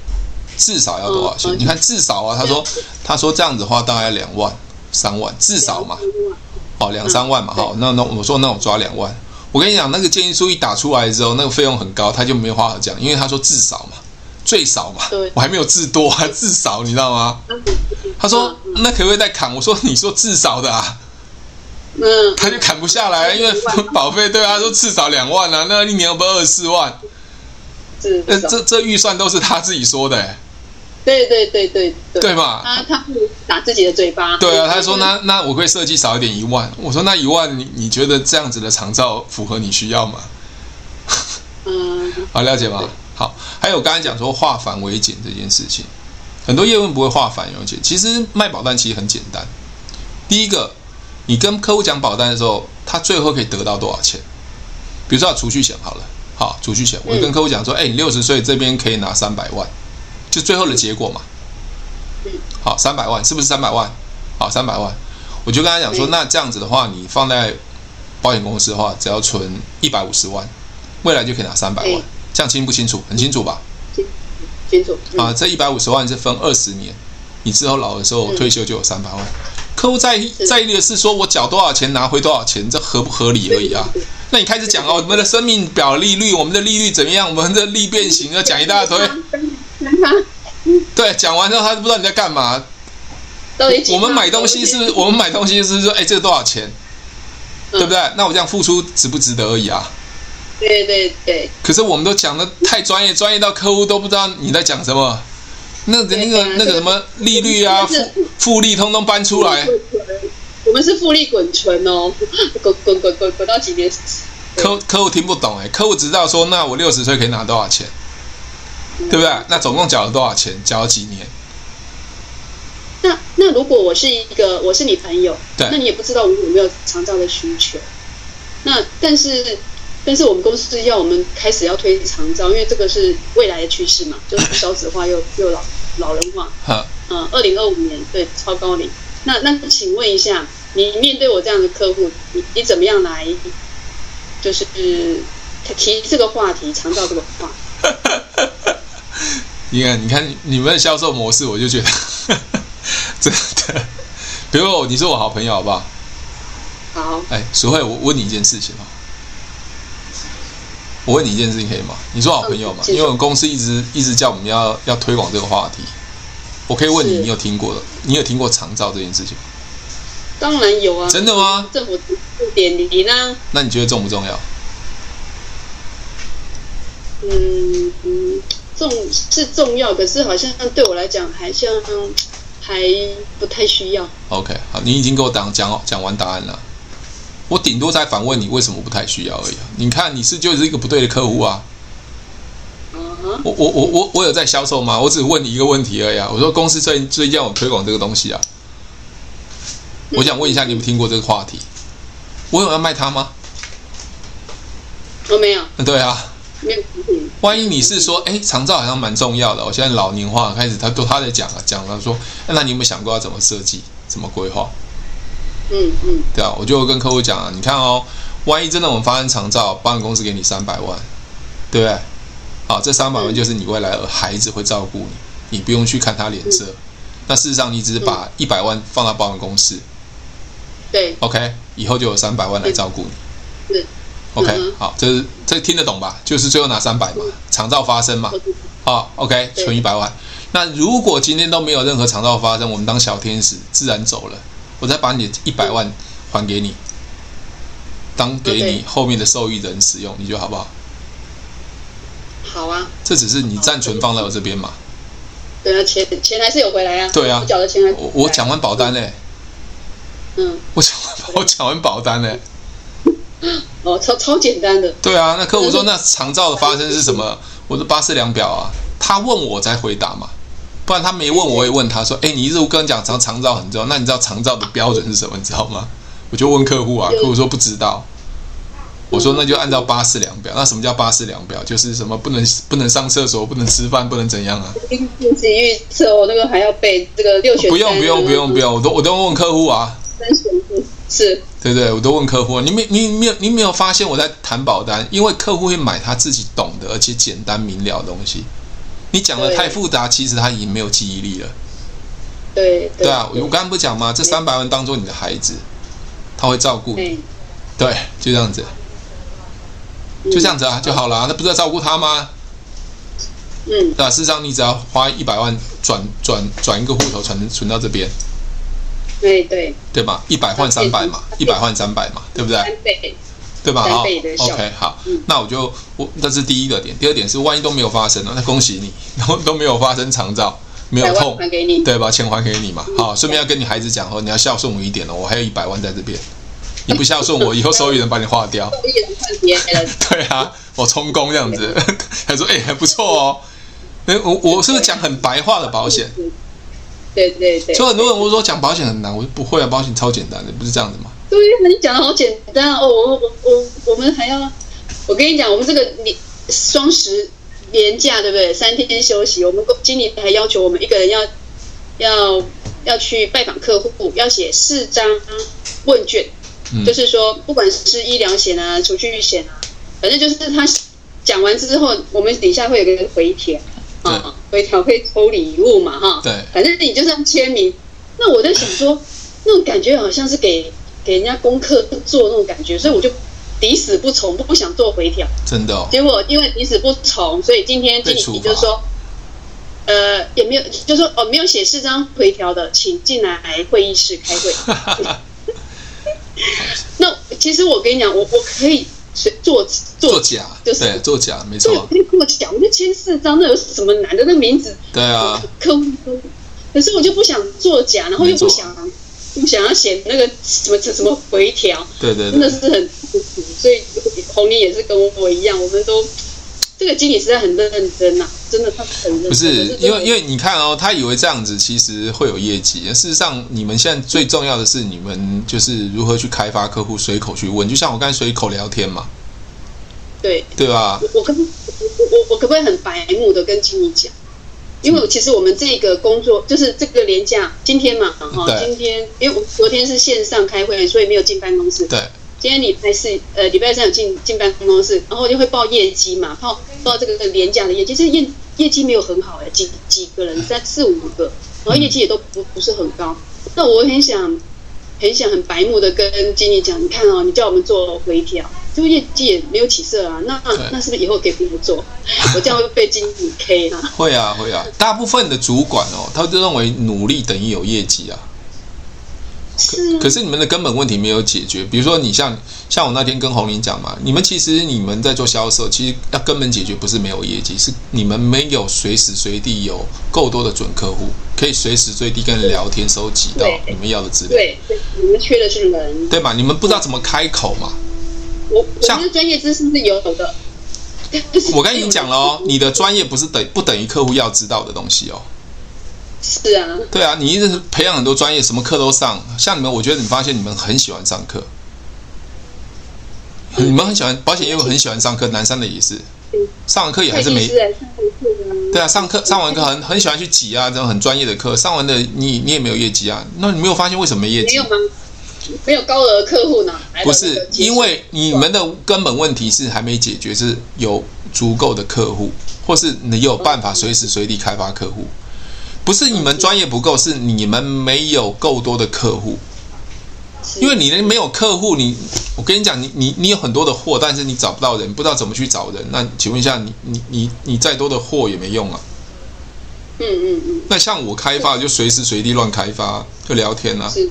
至少要多少钱？你看至少啊，他说他说这样子的话大概两万三万，至少嘛，哦两三万嘛，好，那那我说那我抓两万。我跟你讲，那个建议书一打出来之后，那个费用很高，他就没话好讲，因为他说至少嘛，最少嘛，我还没有至多啊，至少你知道吗？他说那可不可以再砍？我说你说至少的啊，
嗯，
他就砍不下来，因为保费对啊，说至少两万啊，那一年要不二十四万，这这这预算都是他自己说的欸。
对对对对对，
对嘛？
他他不打自己的嘴巴。
对啊，他说那那我会设计少一点一万。我说那一万你你觉得这样子的长照符合你需要吗？
嗯，
好了解吗？好，还有刚才讲说化繁为简这件事情，很多业务不会化繁为简。其实卖保单其实很简单。第一个，你跟客户讲保单的时候，他最后可以得到多少钱？比如说储蓄险好了，好储蓄险，我跟客户讲说，哎，你六十岁这边可以拿三百万。就最后的结果嘛，好，三百万是不是三百万？好，三百万，我就跟他讲说，那这样子的话，你放在保险公司的话，只要存一百五十万，未来就可以拿三百万，这样清不清楚？很清楚吧？
清楚。
啊，这一百五十万是分二十年，你之后老的时候退休就有三百万。客户在意在意的是说我缴多少钱拿回多少钱，这合不合理而已啊？那你开始讲哦，我们的生命表利率，我们的利率怎么样？我们的利变形要讲一大堆。对，讲完之后他不知道你在干嘛。我们买东西是？我们买东西是说，哎，这个多少钱？对不对？那我这样付出值不值得而已啊？
对对对。
可是我们都讲的太专业，专业到客户都不知道你在讲什么。那个那个那个什么利率啊，复复利通通搬出来。
我们是复利滚存哦，滚滚滚滚滚到几年？
客客户听不懂哎，客户知道说，那我六十岁可以拿多少钱？对不对？那总共缴了多少钱？缴了几年？
那那如果我是一个，我是你朋友，
对，
那你也不知道我有没有长照的需求。那但是但是我们公司要我们开始要推长照，因为这个是未来的趋势嘛，就是少子化又又老老人化。
好，
嗯，二零二五年对超高龄。那那请问一下，你面对我这样的客户，你你怎么样来，就是提这个话题，长照这个话题？
你看，你看你们的销售模式，我就觉得真的。比如说，你是我好朋友，好不好？
好。
哎，淑慧，我问你一件事情啊。我问你一件事情可以吗？你说好朋友嘛？因为我们公司一直一直叫我们要要推广这个话题。我可以问你，你有听过的？你有听过长照这件事情吗？
当然有啊。
真的吗？
政府点你呢？
那你觉得重不重要？
嗯嗯。重是重要，可是好像对我来讲，还像还不太需要。
OK，好，你已经给我讲讲讲完答案了，我顶多再反问你为什么不太需要而已。你看你是就是一个不对的客户啊。
Uh.
我我我我我有在销售吗？我只问你一个问题而已啊。我说公司最最近要我推广这个东西啊。我想问一下，你有没有听过这个话题？我有要卖它吗？
我没有。
对啊。万一你是说，哎，长照好像蛮重要的，我现在老年化开始，他都他在讲了，讲了说，那你有没有想过要怎么设计，怎么规划？
嗯嗯。
对啊，我就跟客户讲啊，你看哦，万一真的我们发生长照，保险公司给你三百万，对不对？好，这三百万就是你未来的孩子会照顾你，你不用去看他脸色。那事实上，你只是把一百万放到保险公司，
对
，OK，以后就有三百万来照顾你，
是
，OK，好，这是这听得懂吧？就是最后拿三百嘛，长照发生嘛，好，OK，存一百万。那如果今天都没有任何长照发生，我们当小天使自然走了，我再把你一百万还给你，当给你后面的受益人使用，你觉得好不好？
好啊，
这只是你暂存放在我这边嘛。
对啊，钱钱还是有回来啊。
对啊，
缴的钱还
我我讲完保单嘞。
嗯。
我讲完我讲完保单嘞。
哦，超超简单的。
对啊，那客户说那长照的发生是什么？我的八四量表啊，他问我才回答嘛，不然他没问我也问他说，哎，你一直跟我讲长长照很重要，那你知道长照的标准是什么？你知道吗？我就问客户啊，客户说不知道。我说那就按照八四量表，那什么叫八四量表？就是什么不能不能上厕所，不能吃饭，不能怎样啊？
经济预测，我那个还要背这个六选。
不用不用不用不用，我都我都问客户啊。
三选是。
对对，我都问客户。你没你没有你没有发现我在谈保单？因为客户会买他自己懂的，而且简单明了的东西。你讲的太复杂，其实他已经没有记忆力了。
对
对啊，我刚刚不讲吗？这三百万当做你的孩子，他会照顾你。对，就这样子。就这样子啊，就好了啊，那不是在照顾他吗？
嗯，
对吧？事实上，你只要花一百万转转转一个户头存存到这边，
对对，
对吧？一百换三百嘛，一百换三百嘛，对不对？
三倍，
对吧？好
，OK，
好，那我就我这是第一个点，第二点是万一都没有发生了，那恭喜你，然 后都没有发生长照，没有痛，
还给你，
对把？钱还给你嘛，好，顺便要跟你孩子讲哦，你要孝顺我一点哦，我还有一百万在这边。你不孝顺我，以后受益人把你划掉。受益人换别人。对啊，我充公这样子。他说：“哎、欸，还不错哦。欸”我我是不是讲很白话的保险？
对对对。
所以很多人会说讲保险很难，我说不会啊，保险超简单的，不是这样子吗？
对，那你讲的好简单哦。我我我我们还要，我跟你讲，我们这个年双十年假对不对？三天休息，我们经理还要求我们一个人要要要去拜访客户，要写四张问卷。就是说，不管是医疗险啊、储蓄险啊，反正就是他讲完之后，我们底下会有个人回条啊，回调可以抽礼物嘛，哈。对。反正你就是要签名。那我在想说，那种感觉好像是给给人家功课做那种感觉，所以我就抵死不从，不不想做回调。
真的、哦。
结果因为抵死不从，所以今天经理就说，呃，也没有，就是说哦，没有写四张回调的，请进来会议室开会。那其实我跟你讲，我我可以做
做假，就是对做假，没错。
我可以跟我讲，我就签四张，那有什么难的？那名字，
对啊，
客户都。可是我就不想作假，然后又不想不想要写那个什么什么回调，
对对，
真的是很痛苦。所以红林也是跟我一样，我们都。这个经理实在很认真呐、啊，真的他很认真。不是
因为因为你看哦，他以为这样子其实会有业绩。事实上，你们现在最重要的是你们就是如何去开发客户，随口去问。就像我刚才随口聊天嘛，
对
对吧？
我可不我我我可不可以很白目的跟经理讲？因为其实我们这个工作就是这个连假今天嘛，哈，今天因为我昨天是线上开会，所以没有进办公室。
对。
今天礼拜四，呃，礼拜三有进进办公室，然后就会报业绩嘛，报报这个廉价的业绩，这业业绩没有很好哎，几几个人三四五个，然后业绩也都不不是很高。那我很想很想很白目的跟经理讲，你看哦，你叫我们做回调，这个业绩也没有起色啊，那那是不是以后可以不做？我这样会被经理 K 啊？
会啊会啊，大部分的主管哦，他就认为努力等于有业绩啊。可可是你们的根本问题没有解决，比如说你像像我那天跟红林讲嘛，你们其实你们在做销售，其实要根本解决不是没有业绩，是你们没有随时随地有够多的准客户，可以随时随地跟人聊天，收集到你们要的资料。
对，你们缺的是人，
对吧？你们不知道怎么开口嘛。
我像我们的专业知识是有的。
我跟你讲了哦，你的专业不是等不等于客户要知道的东西哦。
是啊，
对啊，你一直培养很多专业，什么课都上。像你们，我觉得你发现你们很喜欢上课，你们很喜欢保险业务，很喜欢上课，南山的也是，上完课也还是没。对啊，上课上完课很很喜欢去挤啊，这种很专业的课，上完的你你也没有业绩啊，那你没有发现为什么没业绩？
没有吗？没有高额客户呢？
不是，因为你们的根本问题是还没解决，是有足够的客户，或是你有办法随时随地开发客户。不是你们专业不够，是你们没有够多的客户。因为你没有客户，你我跟你讲，你你你有很多的货，但是你找不到人，不知道怎么去找人。那请问一下，你你你你再多的货也没用啊。
嗯嗯嗯。
那像我开发，就随时随地乱开发，就聊天啊。是。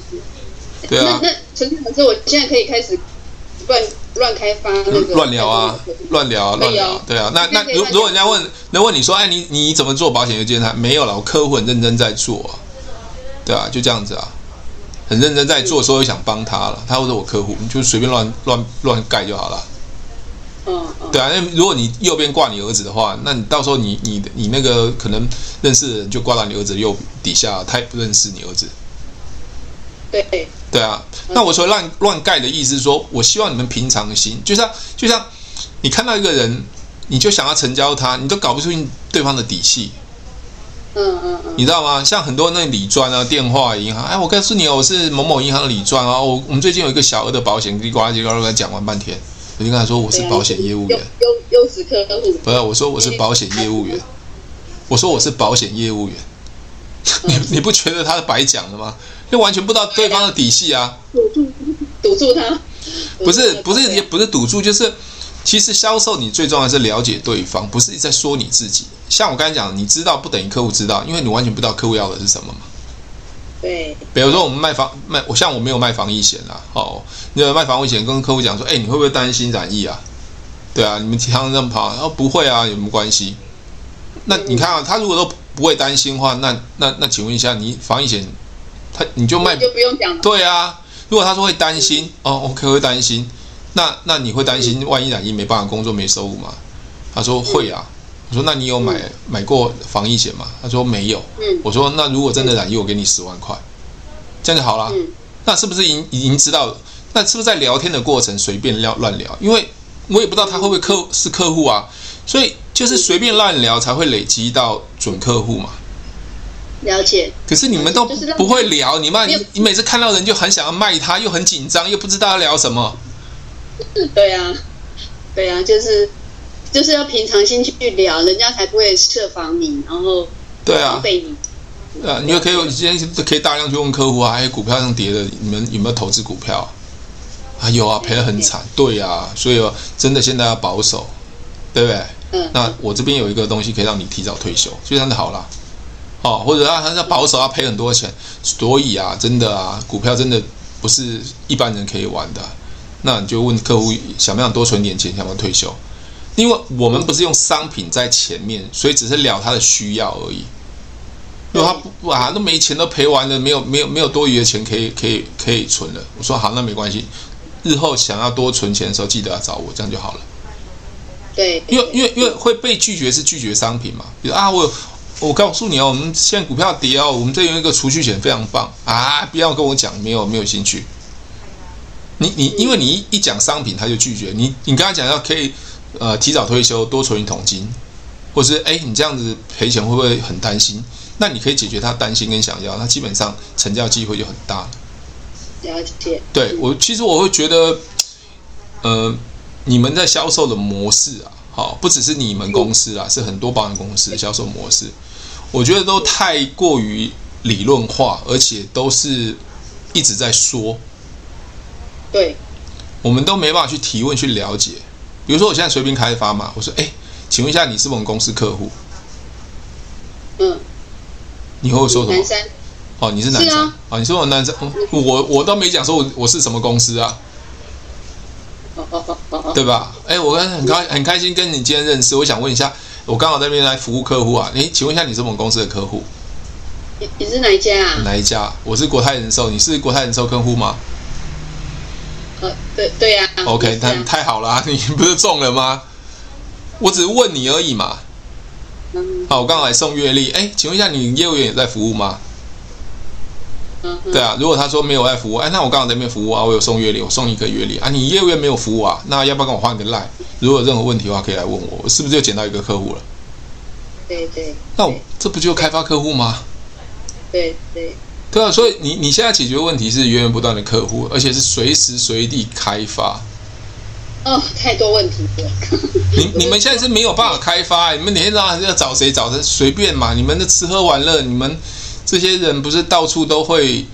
对啊。
那那陈老师，我现在可以开始乱。乱开发那个
乱聊啊，乱聊啊，乱聊，对啊。那那如如果人家问，那问你说，哎，你你怎么做保险业务？没有了，我客户很认真在做，啊对啊，就这样子啊，很认真在做，所以我想帮他了。他或者我客户，你就随便乱乱乱盖就好了。对啊，那如果你右边挂你儿子的话，那你到时候你你你那个可能认识的人就挂到你儿子右底下，他也不认识你儿子。
对。
对啊，那我说乱乱盖的意思是说，我希望你们平常心，就像就像你看到一个人，你就想要成交他，你都搞不出对方的底细。
嗯嗯嗯，
你知道吗？像很多那理专啊、电话银行，哎，我告诉你哦，我是某某银行的理专啊，我我们最近有一个小额的保险，叽呱叽呱呱讲完半天，我就跟他说我是保险业务员，
优优质客户。
不是，我说我是保险业务员，我说我是保险业务员，你你不觉得他是白讲的吗？就完全不知道对方的底细啊！
堵住，堵住他。
不是，不是，也不是堵住，就是其实销售你最重要的是了解对方，不是在说你自己。像我刚才讲，你知道不等于客户知道，因为你完全不知道客户要的是什么嘛。
对。
比如说我们卖房卖，我像我没有卖防疫险啊，哦，你有卖防疫险，跟客户讲说，哎，你会不会担心染疫啊？对啊，你们常常这么跑，然后不会啊，有什么关系？那你看啊，他如果都不会担心的话，那那那，请问一下，你防疫险？他你就卖
就不用讲了。
对啊，如果他说会担心哦，OK 会担心，那那你会担心万一染疫没办法工作没收入吗？他说会啊。我说那你有买买过防疫险吗？他说没有。我说那如果真的染疫，我给你十万块，这样就好了。那是不是已经已经知道了？那是不是在聊天的过程随便聊乱聊？因为我也不知道他会不会客是客户啊，所以就是随便乱聊才会累积到准客户嘛。
了解，
可是你们都不会聊，你们你你每次看到人就很想要卖他，又很紧张，又不知道要聊什么。
对啊，对啊，就是就是要平常心去聊，人家才不会设防你，然后
对啊，被你。呃，你又可以今天可以大量去问客户啊，还有股票上跌的，你们有没有投资股票？啊，有啊，赔得很惨。对啊，所以真的现在要保守，对不对？嗯。那我这边有一个东西可以让你提早退休，所以这样就好了。哦，或者他他要保守，要赔很多钱，所以啊，真的啊，股票真的不是一般人可以玩的。那你就问客户想不想多存点钱，想不想退休？因为我们不是用商品在前面，所以只是聊他的需要而已。如果他不啊都没钱都赔完了，没有没有没有多余的钱可以可以可以存了。我说好，那没关系，日后想要多存钱的时候，记得要找我，这样就好了。
对，
因为因为因为会被拒绝是拒绝商品嘛，比如啊我。我告诉你哦，我们现在股票跌哦，我们这有一个储蓄险非常棒啊！不要跟我讲，没有没有兴趣。你你，因为你一一讲商品，他就拒绝你。你跟他讲要可以呃提早退休，多存一桶金，或是哎你这样子赔钱会不会很担心？那你可以解决他担心跟想要，那基本上成交机会就很大。
了解。
对我其实我会觉得，呃，你们在销售的模式啊，好，不只是你们公司啊，是很多保险公司的销售模式。我觉得都太过于理论化，而且都是一直在说。
对，
我们都没办法去提问、去了解。比如说，我现在随便开发嘛，我说：“哎，请问一下，你是我们公司客户？”
嗯。
你会说什
么？
哦，你是男生。啊、哦，你说我男生，我我都没讲说我我是什么公司啊。对吧？哎，我跟很开很开心跟你今天认识，我想问一下。我刚好在那边来服务客户啊，诶，请问一下，你是我们公司的客户？
你你是哪一家啊？
哪一家？我是国泰人寿，你是国泰人寿客户吗？
呃，对对呀、啊。
OK，那太好了，你不是中了吗？我只是问你而已嘛。
嗯。
好，我刚好来送月历，哎，请问一下，你业务员也在服务吗？
嗯。
对啊，如果他说没有在服务，哎，那我刚好在那边服务啊，我有送月历，我送一个月历啊。你业务员没有服务啊？那要不要跟我换个 line？如果有任何问题的话，可以来问我，我是不是又捡到一个客户了？
对对。
那我这不就开发客户吗？
对对。
对啊，所以你你现在解决问题是源源不断的客户，而且是随时随地开发。
哦，太多问题了。
你你们现在是没有办法开发，你们每天早上要找谁找谁随便嘛？你们的吃喝玩乐，你们这些人不是到处都会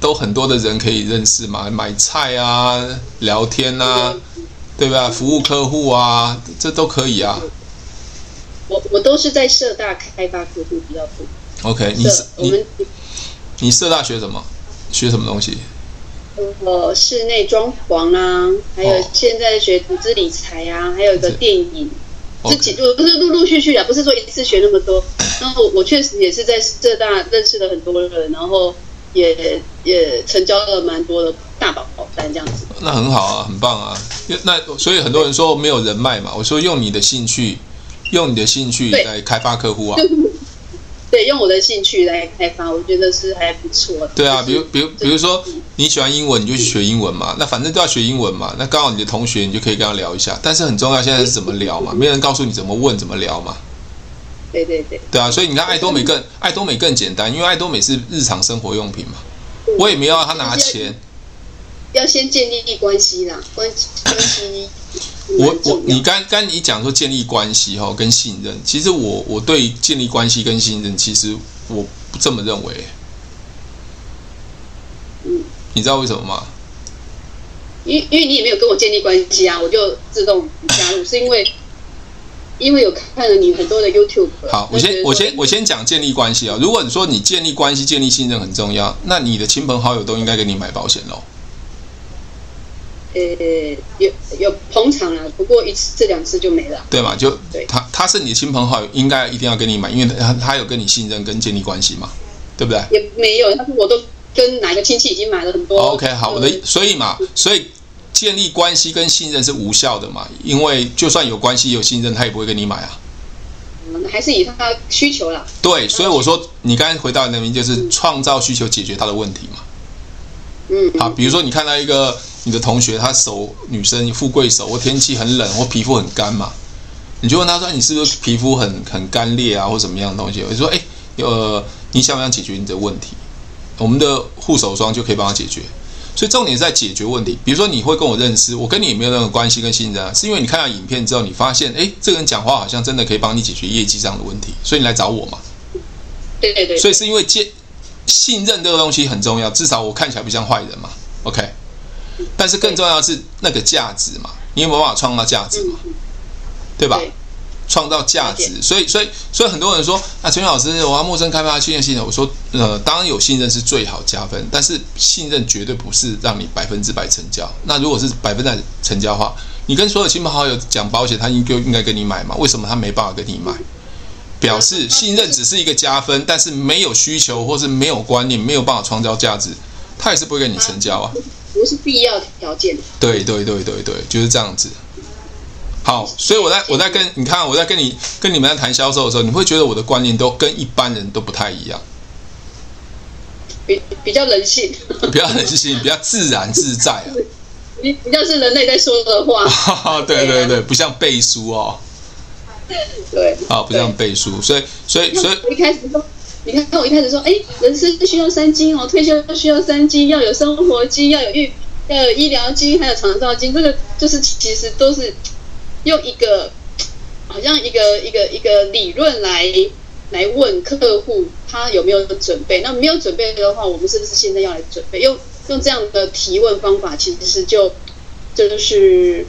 都很多的人可以认识嘛？买菜啊，聊天啊，对吧？服务客户啊，这都可以啊。
我我都是在社大开发客户比较多。
OK，你是你。你社大学什么？学什么东西？
呃，室内装潢啊，还有现在学投资理财啊，还有一个电影。自己我不是陆陆续续啊，不是说一次学那么多。然后我确实也是在浙大认识了很多人，然后也也成交了蛮多的大保单这样子。
那很好啊，很棒啊。那所以很多人说没有人脉嘛，我说用你的兴趣，用你的兴趣来开发客户啊。
对，用我的兴趣来开发，我觉得是还不错的。
对啊，比如，比如，比如说你喜欢英文，你就去学英文嘛。那反正都要学英文嘛。那刚好你的同学，你就可以跟他聊一下。但是很重要，现在是怎么聊嘛？没人告诉你怎么问，怎么聊嘛。
对对对。
对啊，所以你看爱多美更爱多美更简单，因为爱多美是日常生活用品嘛。我也没有要他拿钱。
要先建立关系啦，关关系。
我我你刚刚你讲说建立关系哈跟信任，其实我我对建立关系跟信任，其实我不这么认为。
嗯，
你知道为什么吗？
因因为你也没有跟我建立关系啊，我就自动加入，是因为因为有看了你很多的 YouTube。
好，我先我先我先讲建立关系啊。如果你说你建立关系、建立信任很重要，那你的亲朋好友都应该给你买保险喽。
呃，有有捧场啊，不过一次这两次就没了，
对嘛？就对他他是你的亲朋好友，应该一定要给你买，因为他他有跟你信任跟建立关系嘛，对不对？
也没有，他说我都跟哪个亲戚已经买了很多。
OK，好，我的所以嘛，所以建立关系跟信任是无效的嘛，因为就算有关系有信任，他也不会跟你买啊。
嗯，还是以他需求啦。
对，所以我说你刚才回答的那名就是创造需求，解决他的问题嘛。
嗯，
好，比如说你看到一个。你的同学，他手女生富贵手，或天气很冷，或皮肤很干嘛，你就问他说：“你是不是皮肤很很干裂啊，或什么样的东西？”我就说：“哎，呃，你想不想解决你的问题？我们的护手霜就可以帮他解决。所以重点是在解决问题。比如说你会跟我认识，我跟你也没有任何关系跟信任啊，是因为你看到影片之后，你发现，哎，这个人讲话好像真的可以帮你解决业绩上的问题，所以你来找我嘛。
对对对。
所以是因为接信任这个东西很重要，至少我看起来不像坏人嘛。OK。但是更重要的是那个价值嘛，你有没有办法创造价值嘛？对吧？创造价值，所以所以所以很多人说啊，陈老师，我要陌生开发信任信任。我说呃，当然有信任是最好加分，但是信任绝对不是让你百分之百成交。那如果是百分之百成交的话，你跟所有亲朋好友讲保险，他应就应该跟你买嘛？为什么他没办法跟你买？表示信任只是一个加分，但是没有需求或是没有观念，没有办法创造价值，他也是不会跟你成交啊。
不是必要条件。
对对对对对，就是这样子。好，所以我在我在跟你看，我在跟你跟你们在谈销售的时候，你会觉得我的观念都跟一般人都不太一样。
比比较人性，
比较人性，比较自然自在啊。
比比较是人类在说的话。
对对对，不像背书哦。
对。
啊，不像背书，所以所以所以
一开始说。你看，我一开始说，哎，人生需要三金哦，退休需要三金，要有生活金，要有医，要有医疗金，还有长照金。这个就是其实都是用一个好像一个一个一个理论来来问客户他有没有准备。那没有准备的话，我们是不是现在要来准备？用用这样的提问方法，其实是就就是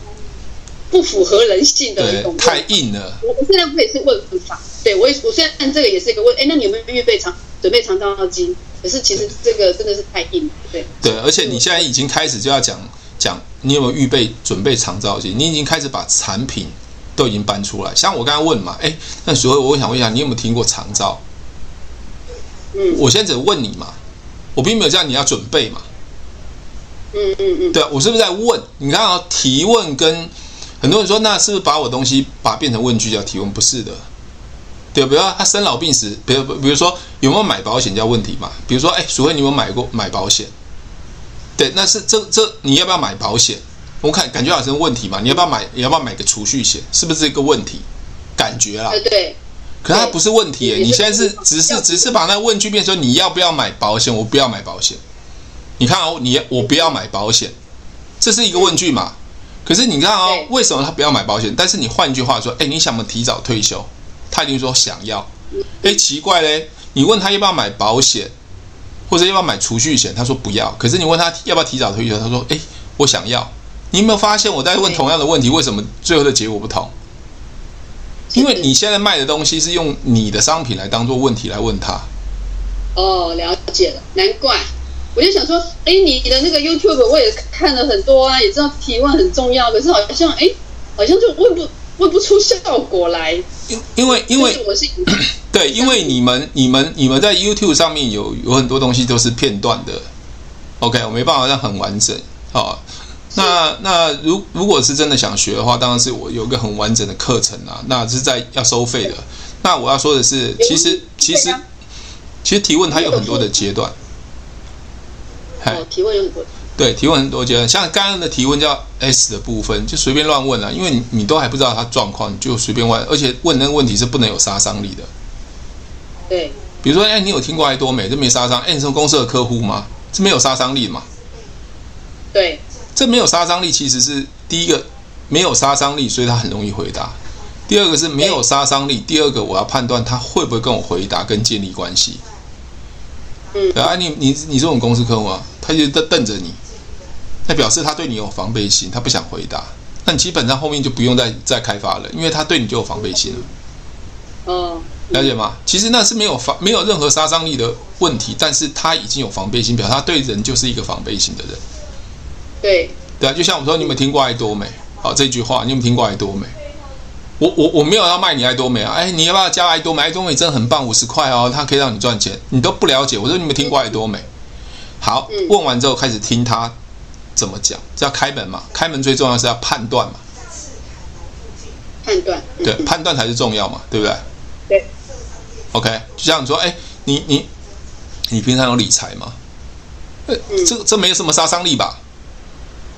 不符合人性的一种，
太硬了。
我我现在不也是问法。对，我也我虽然这个也是一个问，哎，那你有没有预备长准备长照金？可是其实这个真的是太硬了，对。对，
而且你现在已经开始就要讲讲，你有没有预备准备长照金？你已经开始把产品都已经搬出来。像我刚刚问嘛，哎，那所以我想问一下，你有没有听过长招？
嗯，
我现在只问你嘛，我并没有叫你要准备嘛。
嗯嗯嗯，
对，我是不是在问？你看啊，提问跟很多人说，那是不是把我东西把它变成问句叫提问？不是的。对，比如说他生老病死，比如比如说有没有买保险叫问题嘛？比如说，哎，淑慧，你有没有买过买保险？对，那是这这你要不要买保险？我看感觉好像是问题嘛，你要不要买？你要不要买个储蓄险？是不是一个问题？感觉啦。
对。
可是它不是问题，你现在是只是只是把那问句变成你要不要买保险？我不要买保险。你看哦，你我不要买保险，这是一个问句嘛？可是你看哦，为什么他不要买保险？但是你换句话说，哎，你想不想提早退休？他一定说想要。哎，奇怪嘞，你问他要不要买保险，或者要不要买储蓄险，他说不要。可是你问他要不要提早退休，他说哎，我想要。你有没有发现我在问同样的问题，为什么最后的结果不同？因为你现在卖的东西是用你的商品来当做问题来问他。
哦，了解了，难怪。我就想说，哎，你的那个 YouTube 我也看了很多啊，也知道提问很重要，可是好像哎，好像就问不问不出效果来。
因因为因为我是 对，因为你们你们你们在 YouTube 上面有有很多东西都是片段的，OK，我没办法让很完整哦。那那如如果是真的想学的话，当然是我有个很完整的课程啊，那是在要收费的。那我要说的是，其实其实其实提问它有很多的阶段。
哦，提问有很多。
对，提问很多阶段，像刚刚的提问叫 S 的部分，就随便乱问啊，因为你你都还不知道他状况，你就随便问，而且问那个问题是不能有杀伤力的。
对。
比如说，哎，你有听过爱多美？这没杀伤。哎，你是公司的客户吗？这没有杀伤力的嘛？
对。
这没有杀伤力，其实是第一个没有杀伤力，所以他很容易回答。第二个是没有杀伤力，第二个我要判断他会不会跟我回答跟建立关系。
嗯，
啊，你你你是我们公司客户啊，他就瞪瞪着你，那表示他对你有防备心，他不想回答。那你基本上后面就不用再再开发了，因为他对你就有防备心了。
嗯，
了解吗？其实那是没有防没有任何杀伤力的问题，但是他已经有防备心，表示他对人就是一个防备心的人。
对
对啊，就像我说，你有没有听过爱多美？好，这句话你有没有听过爱多美？我我我没有要卖你爱多美啊！哎，你要不要加爱多美？爱多美真的很棒，五十块哦，它可以让你赚钱。你都不了解，我说你有没有听过爱多美？好，问完之后开始听他怎么讲，这要开门嘛？开门最重要是要判断嘛？
判断
对，判断才是重要嘛？对不对？
对。
OK，就像你说，哎，你你你平常有理财吗？呃，这这没有什么杀伤力吧？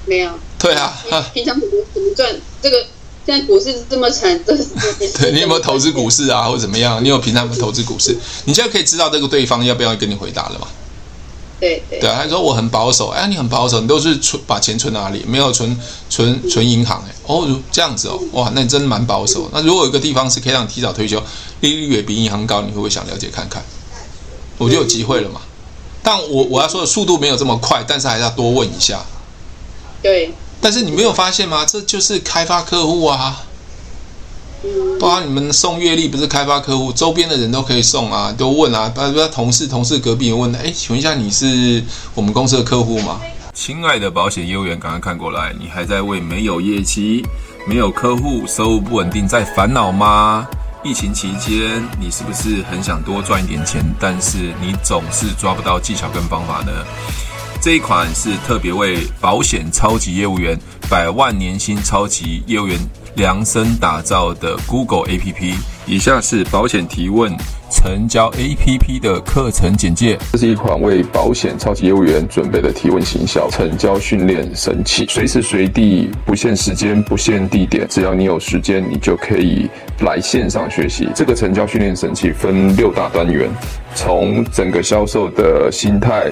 没有。
对啊，
平常怎么怎么赚这个？现在股市这么惨，这
对你有没有投资股市啊，或者怎么样？你有平常有投资股市？你现在可以知道这个对方要不要跟你回答了嘛？
对对。
对啊，他说我很保守，哎，你很保守，你都是存把钱存哪里？没有存存存银行，哎，哦，这样子哦，哇，那你真的蛮保守。那如果有一个地方是可以让你提早退休，利率也比银行高，你会不会想了解看看？我就有机会了嘛。但我我要说的速度没有这么快，但是还是要多问一下。
对。
但是你没有发现吗？这就是开发客户啊！包括你们送月历不是开发客户，周边的人都可以送啊，都问啊，包括同事、同事隔壁也问，哎，请问一下你是我们公司的客户吗？
亲爱的保险业务员，赶快看过来！你还在为没有业绩、没有客户、收入不稳定在烦恼吗？疫情期间，你是不是很想多赚一点钱，但是你总是抓不到技巧跟方法呢？这一款是特别为保险超级业务员、百万年薪超级业务员量身打造的 Google APP。以下是保险提问成交 APP 的课程简介。这是一款为保险超级业务员准备的提问行销成交训练神器，随时随地，不限时间、不限地点，只要你有时间，你就可以来线上学习。这个成交训练神器分六大单元，从整个销售的心态。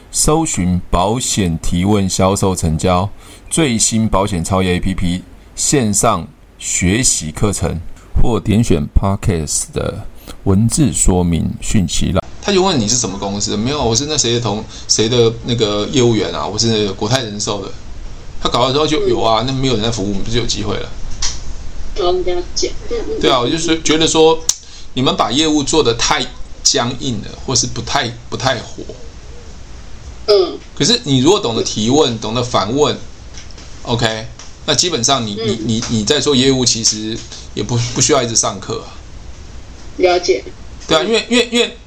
搜寻保险提问销售成交最新保险超越 APP 线上学习课程，或点选 Podcast 的文字说明讯息了。
他就问你是什么公司？没有，我是那谁的同谁的那个业务员啊？我是国泰人寿的。他搞了之后就有啊，那没有人在服务，我们不是有机会了？对啊，我就是觉得说。你们把业务做得太僵硬了，或是不太不太活。
嗯。
可是你如果懂得提问，懂得反问，OK，那基本上你你你你在做业务，其实也不不需要一直上课啊。
了解。
对啊，因为因为因为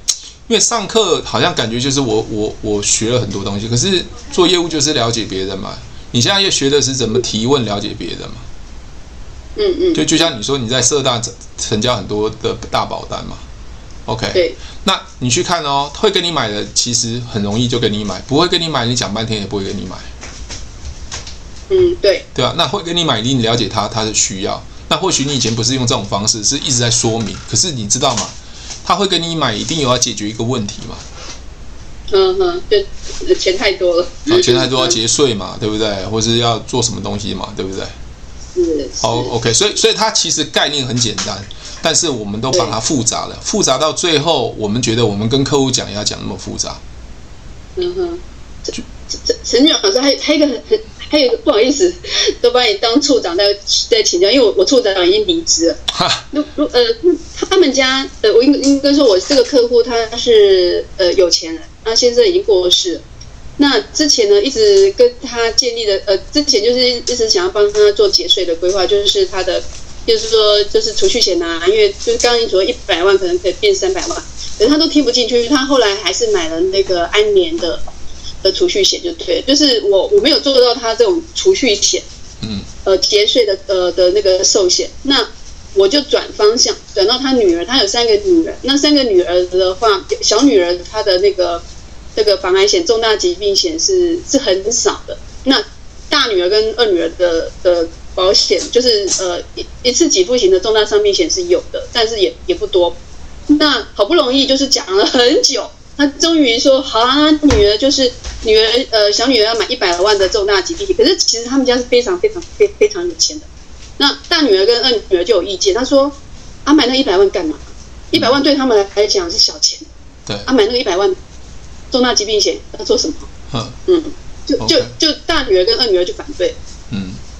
因为上课好像感觉就是我我我学了很多东西，可是做业务就是了解别人嘛。你现在要学的是怎么提问了解别人嘛？
嗯嗯。
就就像你说你在社大成交很多的大保单嘛，OK。
对。
那你去看哦，会跟你买的其实很容易就跟你买，不会跟你买，你讲半天也不会跟你买。
嗯，对。
对啊，那会跟你买，你了解他他的需要。那或许你以前不是用这种方式，是一直在说明。可是你知道吗？他会跟你买，一定有要解决一个问题嘛。
嗯哼，就钱太多了。
啊，钱太多要节税嘛，对不对？或是要做什么东西嘛，对不对？
是。
好，OK，所以所以它其实概念很简单。但是我们都把它复杂了，复杂到最后，我们觉得我们跟客户讲也要讲那么复杂。
嗯哼，陈陈陈俊老师还还有一个很很还有一个不好意思，都把你当处长在在请教，因为我我处长已经离职了。哈，如如呃，他们家呃，我应应该说，我这个客户他是呃有钱人，那先生已经过世了。那之前呢，一直跟他建立的呃，之前就是一直想要帮他做节税的规划，就是他的。就是说，就是储蓄险呐，因为就是刚刚你说一百万可能可以变三百万，可是他都听不进去，他后来还是买了那个安年的的储蓄险，就对，就是我我没有做到他这种储蓄险，嗯，呃节税的呃的那个寿险，那我就转方向转到他女儿，他有三个女儿，那三个女儿的话，小女儿她的那个这个防癌险、重大疾病险是是很少的，那大女儿跟二女儿的的。保险就是呃一一次给付型的重大伤病险是有的，但是也也不多。那好不容易就是讲了很久，他终于说好啊，女儿就是女儿呃小女儿要买一百万的重大疾病险，可是其实他们家是非常非常非非常有钱的。那大女儿跟二女儿就有意见，她说啊买那一百万干嘛？一百万对他们来讲是小钱。
对。
啊买那个一百万重大疾病险要做什么？嗯嗯，就就就大女儿跟二女儿就反对。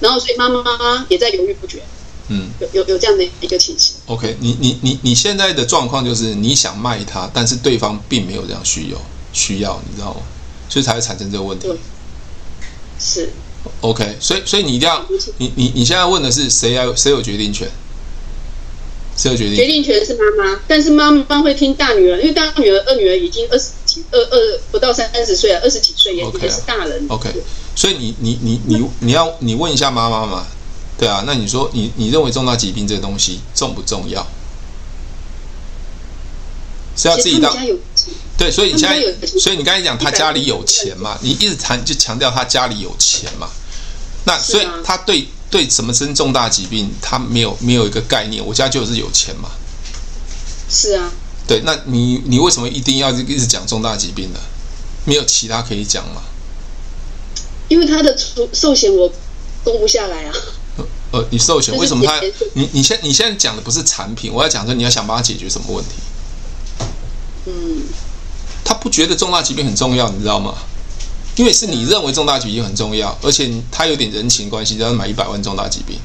嗯。然后，所以妈妈也在犹豫不决。嗯，有有有这样的一个情形。
OK，你你你你现在的状况就是你想卖它，但是对方并没有这样需要需要，你知道吗？所以才会产生这个问题。
对是。
OK，所以所以你一定要，你你你现在问的是谁要谁有决定权？谁有决定？
决定权是妈妈，但是妈妈会听大女儿，因为大女儿、二女儿已经二十几、二二不到三十岁了，二十几岁也
okay
也是大人。
OK，所以你你你你你要你问一下妈妈嘛？对啊，那你说你你认为重大疾病这个东西重不重要？是要自己当对，所以你现在所以你刚才讲他家里有钱嘛？你一直谈就强调他家里有钱嘛？那所以他对。对什么生重大疾病，他没有没有一个概念。我家就是有钱嘛。
是啊。
对，那你你为什么一定要一直讲重大疾病呢？没有其他可以讲吗？
因为他的寿寿险我供不下来啊。
呃，你寿险为什么他？你你现你现在讲的不是产品，我要讲说你要想办法解决什么问题。嗯。他不觉得重大疾病很重要，你知道吗？因为是你认为重大疾病很重要，而且他有点人情关系，要买一百万重大疾病。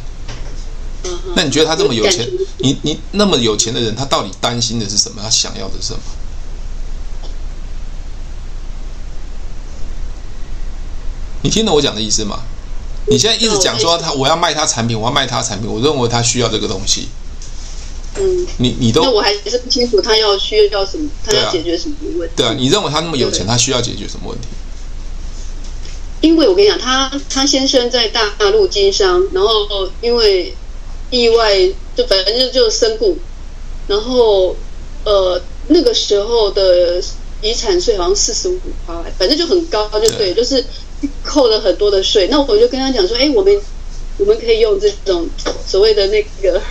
那你觉得他这么有钱，你你那么有钱的人，他到底担心的是什么？他想要的是什么？你听懂我讲的意思吗？你现在一直讲说他我要卖他产品，我要卖他产品，我认为他需要这个东西。
嗯，
你你都
那我还是不清楚他要需要什么，他要解决什么问题？
对啊，你认为他那么有钱，他需要解决什么问题？
因为我跟你讲，他他先生在大陆经商，然后因为意外就反正就就身故，然后呃那个时候的遗产税好像四十五趴，反正就很高，就对，就是扣了很多的税。那我就跟他讲说，哎，我们我们可以用这种所谓的那个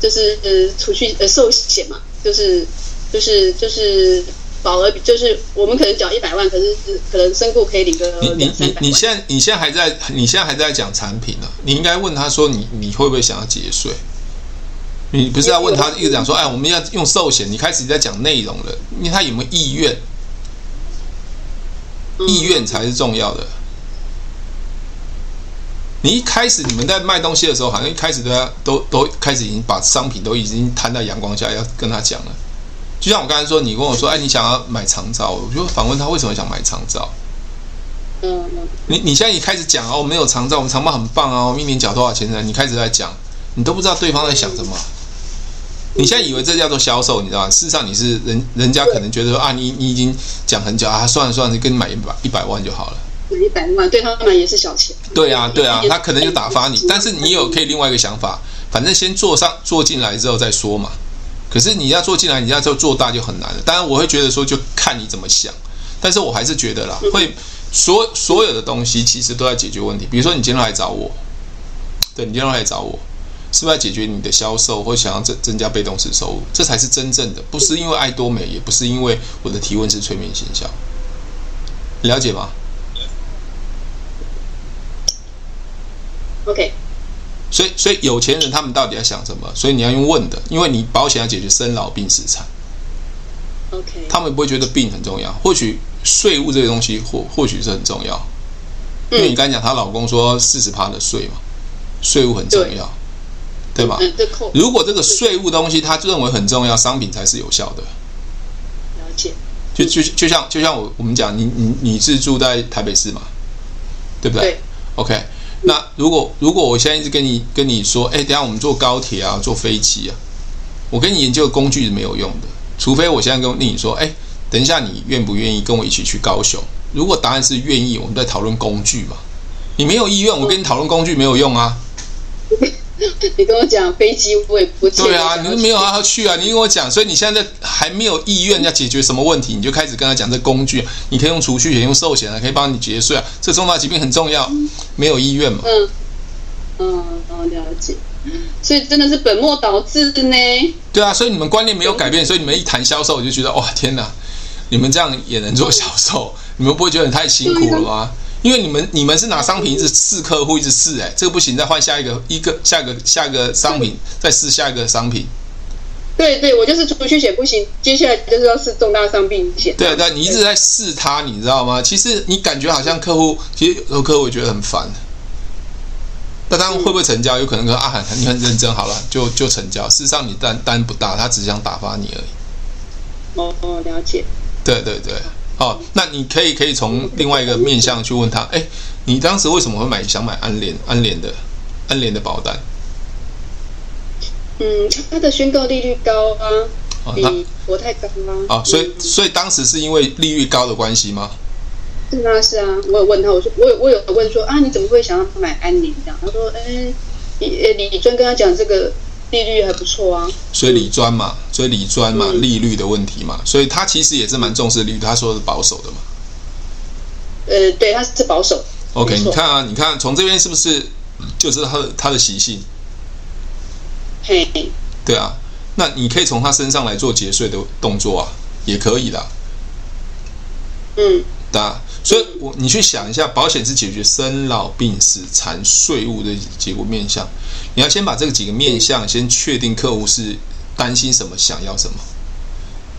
就是呃储蓄呃寿险嘛，就是就是就是。保额就是我们可能缴一百万，可是可能身故可以领个两三百。你你
你现在你现在还在你现在还在讲产品呢？你应该问他说你你会不会想要节税？你不是要问他一直讲说哎，我们要用寿险，你开始在讲内容了，因为他有没有意愿？意愿才是重要的。你一开始你们在卖东西的时候，好像一开始大家都都开始已经把商品都已经摊在阳光下，要跟他讲了。就像我刚才说，你跟我说，哎，你想要买长照，我就反问他为什么想买长照。
嗯嗯。
你你现在一开始讲哦，我没有长照，我们长照很棒哦，一年缴多少钱呢？你开始在讲，你都不知道对方在想什么。你现在以为这叫做销售，你知道吗？事实上你是人，人家可能觉得说啊，你你已经讲很久啊，算了算了，你跟你买一百一百万就好了。
一百万对他们也是小钱。
对啊，对啊，他可能就打发你，但是你有可以另外一个想法，反正先做上做进来之后再说嘛。可是你要做进来，你要做做大就很难了。当然我会觉得说，就看你怎么想，但是我还是觉得啦，会所所有的东西其实都在解决问题。比如说你今天来找我，对，你今天来找我，是不是要解决你的销售或想要增增加被动式收入？这才是真正的，不是因为爱多美，也不是因为我的提问是催眠行销，了解吗
？OK，
所以所以有钱人他们到底在想什么？所以你要用问的，因为你保险要解决生老病死残。
OK，
他们不会觉得病很重要，或许税务这个东西或或许是很重要，因为你刚才讲她老公说四十趴的税嘛，税务很重要，对，对吧？如果这个税务东西他认为很重要，商品才是有效的。
了解。
就就就像就像我我们讲，你你你是住在台北市嘛，对不对？对。OK。那如果如果我现在一直跟你跟你说，哎，等下我们坐高铁啊，坐飞机啊，我跟你研究的工具是没有用的，除非我现在跟你说，哎，等一下你愿不愿意跟我一起去高雄？如果答案是愿意，我们在讨论工具嘛。你没有意愿，我跟你讨论工具没有用啊。
你跟我讲飞机，我也不
对啊，你都没有好好去啊。你跟我讲，所以你现在还没有意愿要解决什么问题，你就开始跟他讲这工具，你可以用储蓄险、用寿险啊，可以帮你节税啊。这重大疾病很重要，没有意愿嘛？
嗯嗯，我了解。所以真的是本末倒置的呢。
对啊，所以你们观念没有改变，所以你们一谈销售，我就觉得哇，天哪，你们这样也能做销售？你们不会觉得你太辛苦了吗？因为你们你们是拿商品一直试客户，一直试，哎，这个不行，再换下一个一个下一个下一个商品，再试下一个商品。
对对，我就是储蓄险不行，接下来就是要试重大伤病险。
对对，你一直在试它，你知道吗？其实你感觉好像客户，其实有客户觉得很烦。那他们会不会成交？有可能说啊，你很认真，好了，就就成交。事实上你单单不大，他只想打发你而已。
哦哦，了解。
对对对。哦，那你可以可以从另外一个面向去问他，哎，你当时为什么会买想买安联安联的安联的保单？
嗯，他的宣告利率高啊，比国泰高啊。
哦，所以所以当时是因为利率高的关系吗？
是啊是啊，我有问他，我说我有我有问说啊，你怎么会想要买安联这样？他说，哎，李李专跟他讲这个。利率还不错啊，
所以理专嘛，所以理专嘛，利率的问题嘛，所以他其实也是蛮重视利率，他说是保守的嘛。
呃，对，他是保守。
OK，你看啊，你看从这边是不是就是他的他的习性？
嘿，
对啊，那你可以从他身上来做节税的动作啊，也可以的。
嗯，
对啊。所以我你去想一下，保险是解决生老病死残税务的结果面向，你要先把这个几个面向先确定客户是担心什么，想要什么。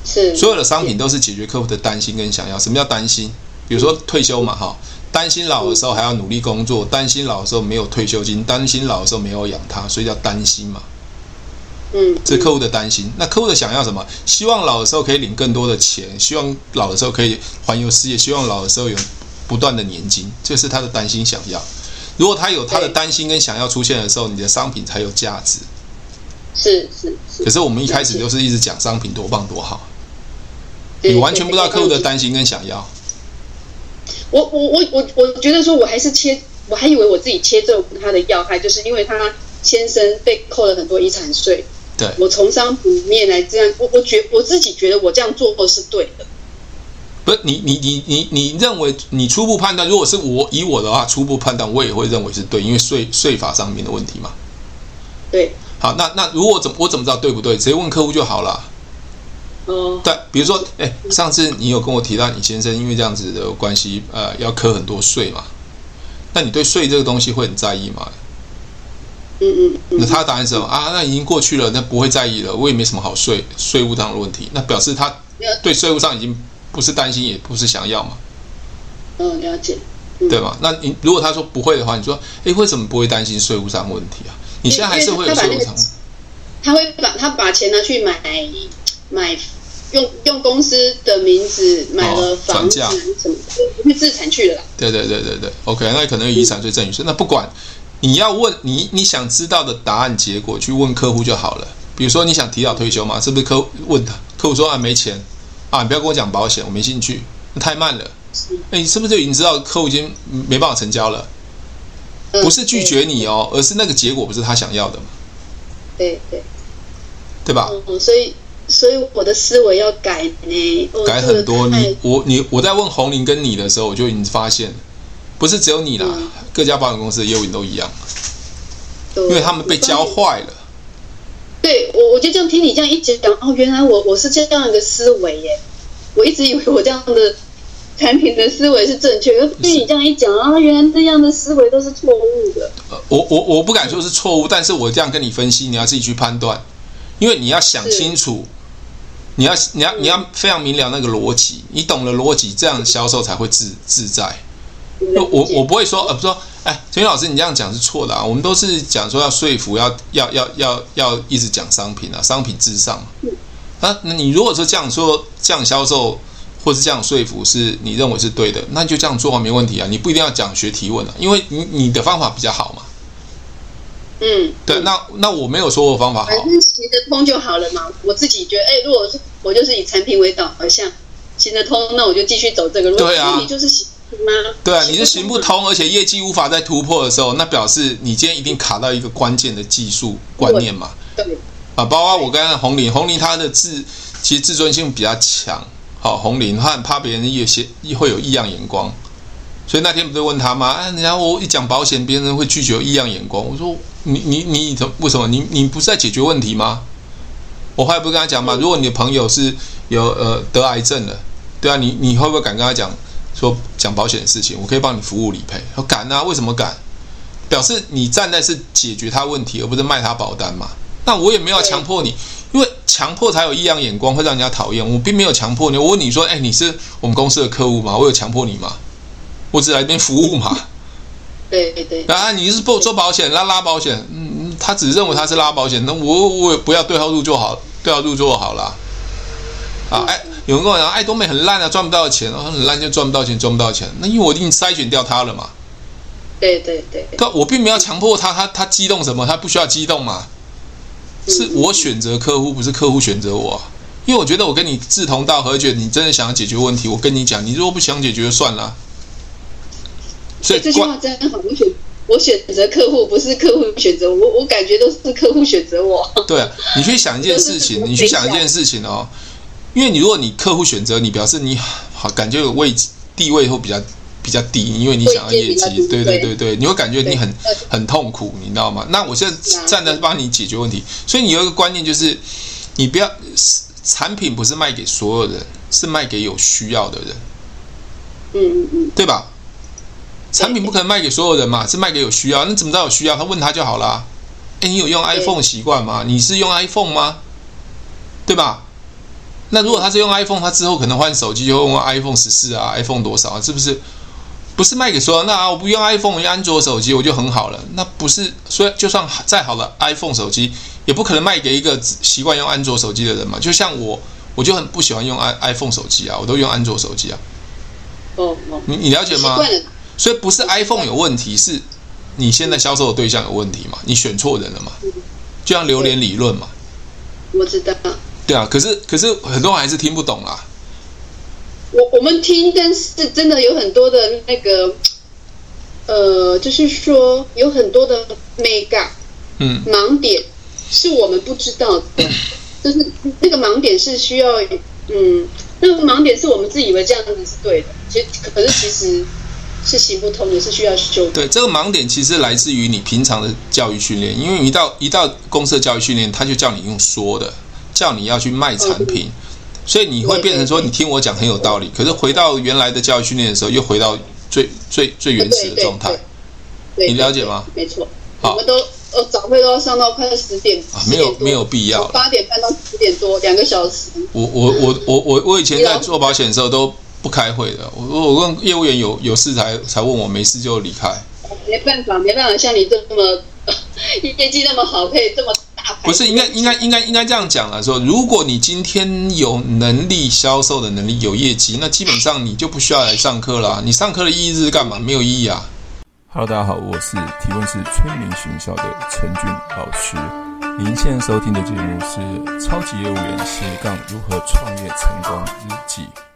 是
所有的商品都是解决客户的担心跟想要。什么叫担心？比如说退休嘛，哈，担心老的时候还要努力工作，担心老的时候没有退休金，担心老的时候没有养他，所以叫担心嘛。
嗯，
这是客户的担心。那客户的想要什么？希望老的时候可以领更多的钱，希望老的时候可以环游世界，希望老的时候有不断的年金，这是他的担心想要。如果他有他的担心跟想要出现的时候，你的商品才有价值。
是是是。
可是我们一开始就是一直讲商品多棒多好，你完全不知道客户的担心跟想要。
我我我我我觉得说，我还是切，我还以为我自己切中他的要害，就是因为他先生被扣了很多遗产税。
对，
我从商不面来这样，我我觉我自己觉得我这样做是对的。
不是你你你你你认为你初步判断，如果是我以我的话，初步判断我也会认为是对，因为税税法上面的问题嘛。
对。
好，那那如果怎么我怎么知道对不对？直接问客户就好了。
哦。
对，比如说，哎，上次你有跟我提到你先生因为这样子的关系，呃，要扣很多税嘛？那你对税这个东西会很在意吗？
嗯嗯，
那他的答案是什么啊？那已经过去了，那不会在意了。我也没什么好税税务上的问题，那表示他对税务上已经不是担心，也不是想要嘛。
嗯，了解。
对吗？那你如果他说不会的话，你说，哎，为什么不会担心税务上问题啊？你现在还是会有税务上问题。
他会把他把钱拿去买买。用用公司的名字买了房子什么的，去自产去了啦。
对对对对对，OK，那可能有遗产税赠与税。那不管你要问你你想知道的答案结果，去问客户就好了。比如说你想提早退休嘛，是不是客户问他？客户说啊没钱啊，你不要跟我讲保险，我没兴趣，那太慢了。那你是不是就已经知道客户已经没办法成交了？不是拒绝你哦，而是那个结果不是他想要的嘛？
对对，
对吧？
嗯，所以。所以我的思维要改呢，
改很多。你我你我在问红林跟你的时候，我就已经发现，不是只有你啦，嗯、各家保险公司的业务员都一样，因为他们被教坏了。
对，我我就这样听你这样一讲，哦，原来我我是这样一个思维耶，我一直以为我这样的产品的思维是正确，又被你这样一讲啊，原来这样的思维都是错误的。
呃，我我我不敢说是错误，但是我这样跟你分析，你要自己去判断。因为你要想清楚，你要你要你要非常明了那个逻辑，你懂了逻辑，这样销售才会自自在。我我不会说呃，不说，哎，陈云老师，你这样讲是错的啊。我们都是讲说要说服，要要要要要一直讲商品啊，商品至上啊。那你如果说这样说，这样销售或是这样说服是你认为是对的，那就这样做啊，没问题啊。你不一定要讲学提问啊，因为你你的方法比较好嘛。
嗯，
对，那那我没有说我方法好，
反正行得通就好了嘛。我自己觉得，哎，如果是我就是以产品为导向，行得通，那我就继续走这个路。
对啊，
你就是行吗？
对啊，你是行不通，而且业绩无法再突破的时候，那表示你今天一定卡到一个关键的技术观念嘛。
对。
啊，包括我刚才红林，红林他的自其实自尊心比较强。好，红林他很怕别人有些会有异样眼光，所以那天不是问他吗？啊，然后我一讲保险，别人会拒绝有异样眼光。我说。你你你怎为什么你你不是在解决问题吗？我后来不是跟他讲吗？如果你的朋友是有呃得癌症了，对啊，你你会不会敢跟他讲说讲保险的事情？我可以帮你服务理赔。我敢啊，为什么敢？表示你站在是解决他问题，而不是卖他保单嘛。那我也没有强迫你，因为强迫才有异样眼光，会让人家讨厌。我并没有强迫你。我问你说，哎，你是我们公司的客户吗？我有强迫你吗？我只来这边服务嘛。
对对对，
啊，你是不做保险拉拉保险，嗯嗯，他只认为他是拉保险，那我我也不要对号入座好，对号入座好了。啊，哎，有人跟我讲，爱多美很烂啊，赚不到钱，很烂就赚不到钱，赚不到钱。那因为我已经筛选掉他了嘛。
对对对。
可我并没有强迫他，他他激动什么？他不需要激动嘛。是我选择客户，不是客户选择我。因为我觉得我跟你志同道合，觉得你真的想要解决问题，我跟你讲，你如果不想解决就算了。
所以这句话真的好，我选我选择客户，不是客户选择我，我感觉都是客户选择我。
对啊，你去想一件事情，你去想一件事情哦，因为你如果你客户选择你，表示你好感觉有位置地位会比较比较低，因为你想要业绩，对对对对，你会感觉你很很痛苦，你知道吗？那我现在站在帮你解决问题，所以你有一个观念就是，你不要产品不是卖给所有人，是卖给有需要的人，
嗯嗯嗯，
对吧？产品不可能卖给所有人嘛，是卖给有需要。那怎么知道有需要？他问他就好了。诶，你有用 iPhone 习惯吗？你是用 iPhone 吗？对吧？那如果他是用 iPhone，他之后可能换手机就会问 iPhone 十四啊，iPhone 多少啊？是不是？不是卖给所有人。那我不用 iPhone，我用安卓手机我就很好了。那不是，所以就算再好的 iPhone 手机，也不可能卖给一个习惯用安卓手机的人嘛。就像我，我就很不喜欢用 i iPhone 手机啊，我都用安卓手机啊。
哦哦，
你你了解吗？所以不是 iPhone 有问题，是你现在销售的对象有问题嘛？你选错人了嘛？就像榴莲理论嘛？
我知道。
对啊，可是可是很多人还是听不懂啦。
我我们听，但是真的有很多的那个，呃，就是说有很多的 mega 嗯盲点是我们不知道的，就是那个盲点是需要嗯，那个盲点是我们自以为这样子是对的，其实可是其实。是行不通的，是需要修。
对，这个盲点其实来自于你平常的教育训练，因为一到一到公司的教育训练，他就叫你用说的，叫你要去卖产品，嗯、所以你会变成说，你听我讲很有道理，可是回到原来的教育训练的时候，又回到最最最原始的状态。你了解吗？
没错。好，我们都呃早会都要上到快十点，
啊，没有没有必要，
八点半到十点多两个小时。
我我我我我我以前在做保险的时候都。不开会的。我我问业务员有有事才才问我，没事就离开。
没办法，没办法，像你这么 业绩那么好，可以这么
不是应该应该应该应该这样讲来说，如果你今天有能力销售的能力，有业绩，那基本上你就不需要来上课啦。你上课的意义是干嘛？没有意义啊。
Hello，大家好，我是提问是催眠学校的陈俊老师。您现在收听的节目是《超级业务员斜杠如何创业成功日记》。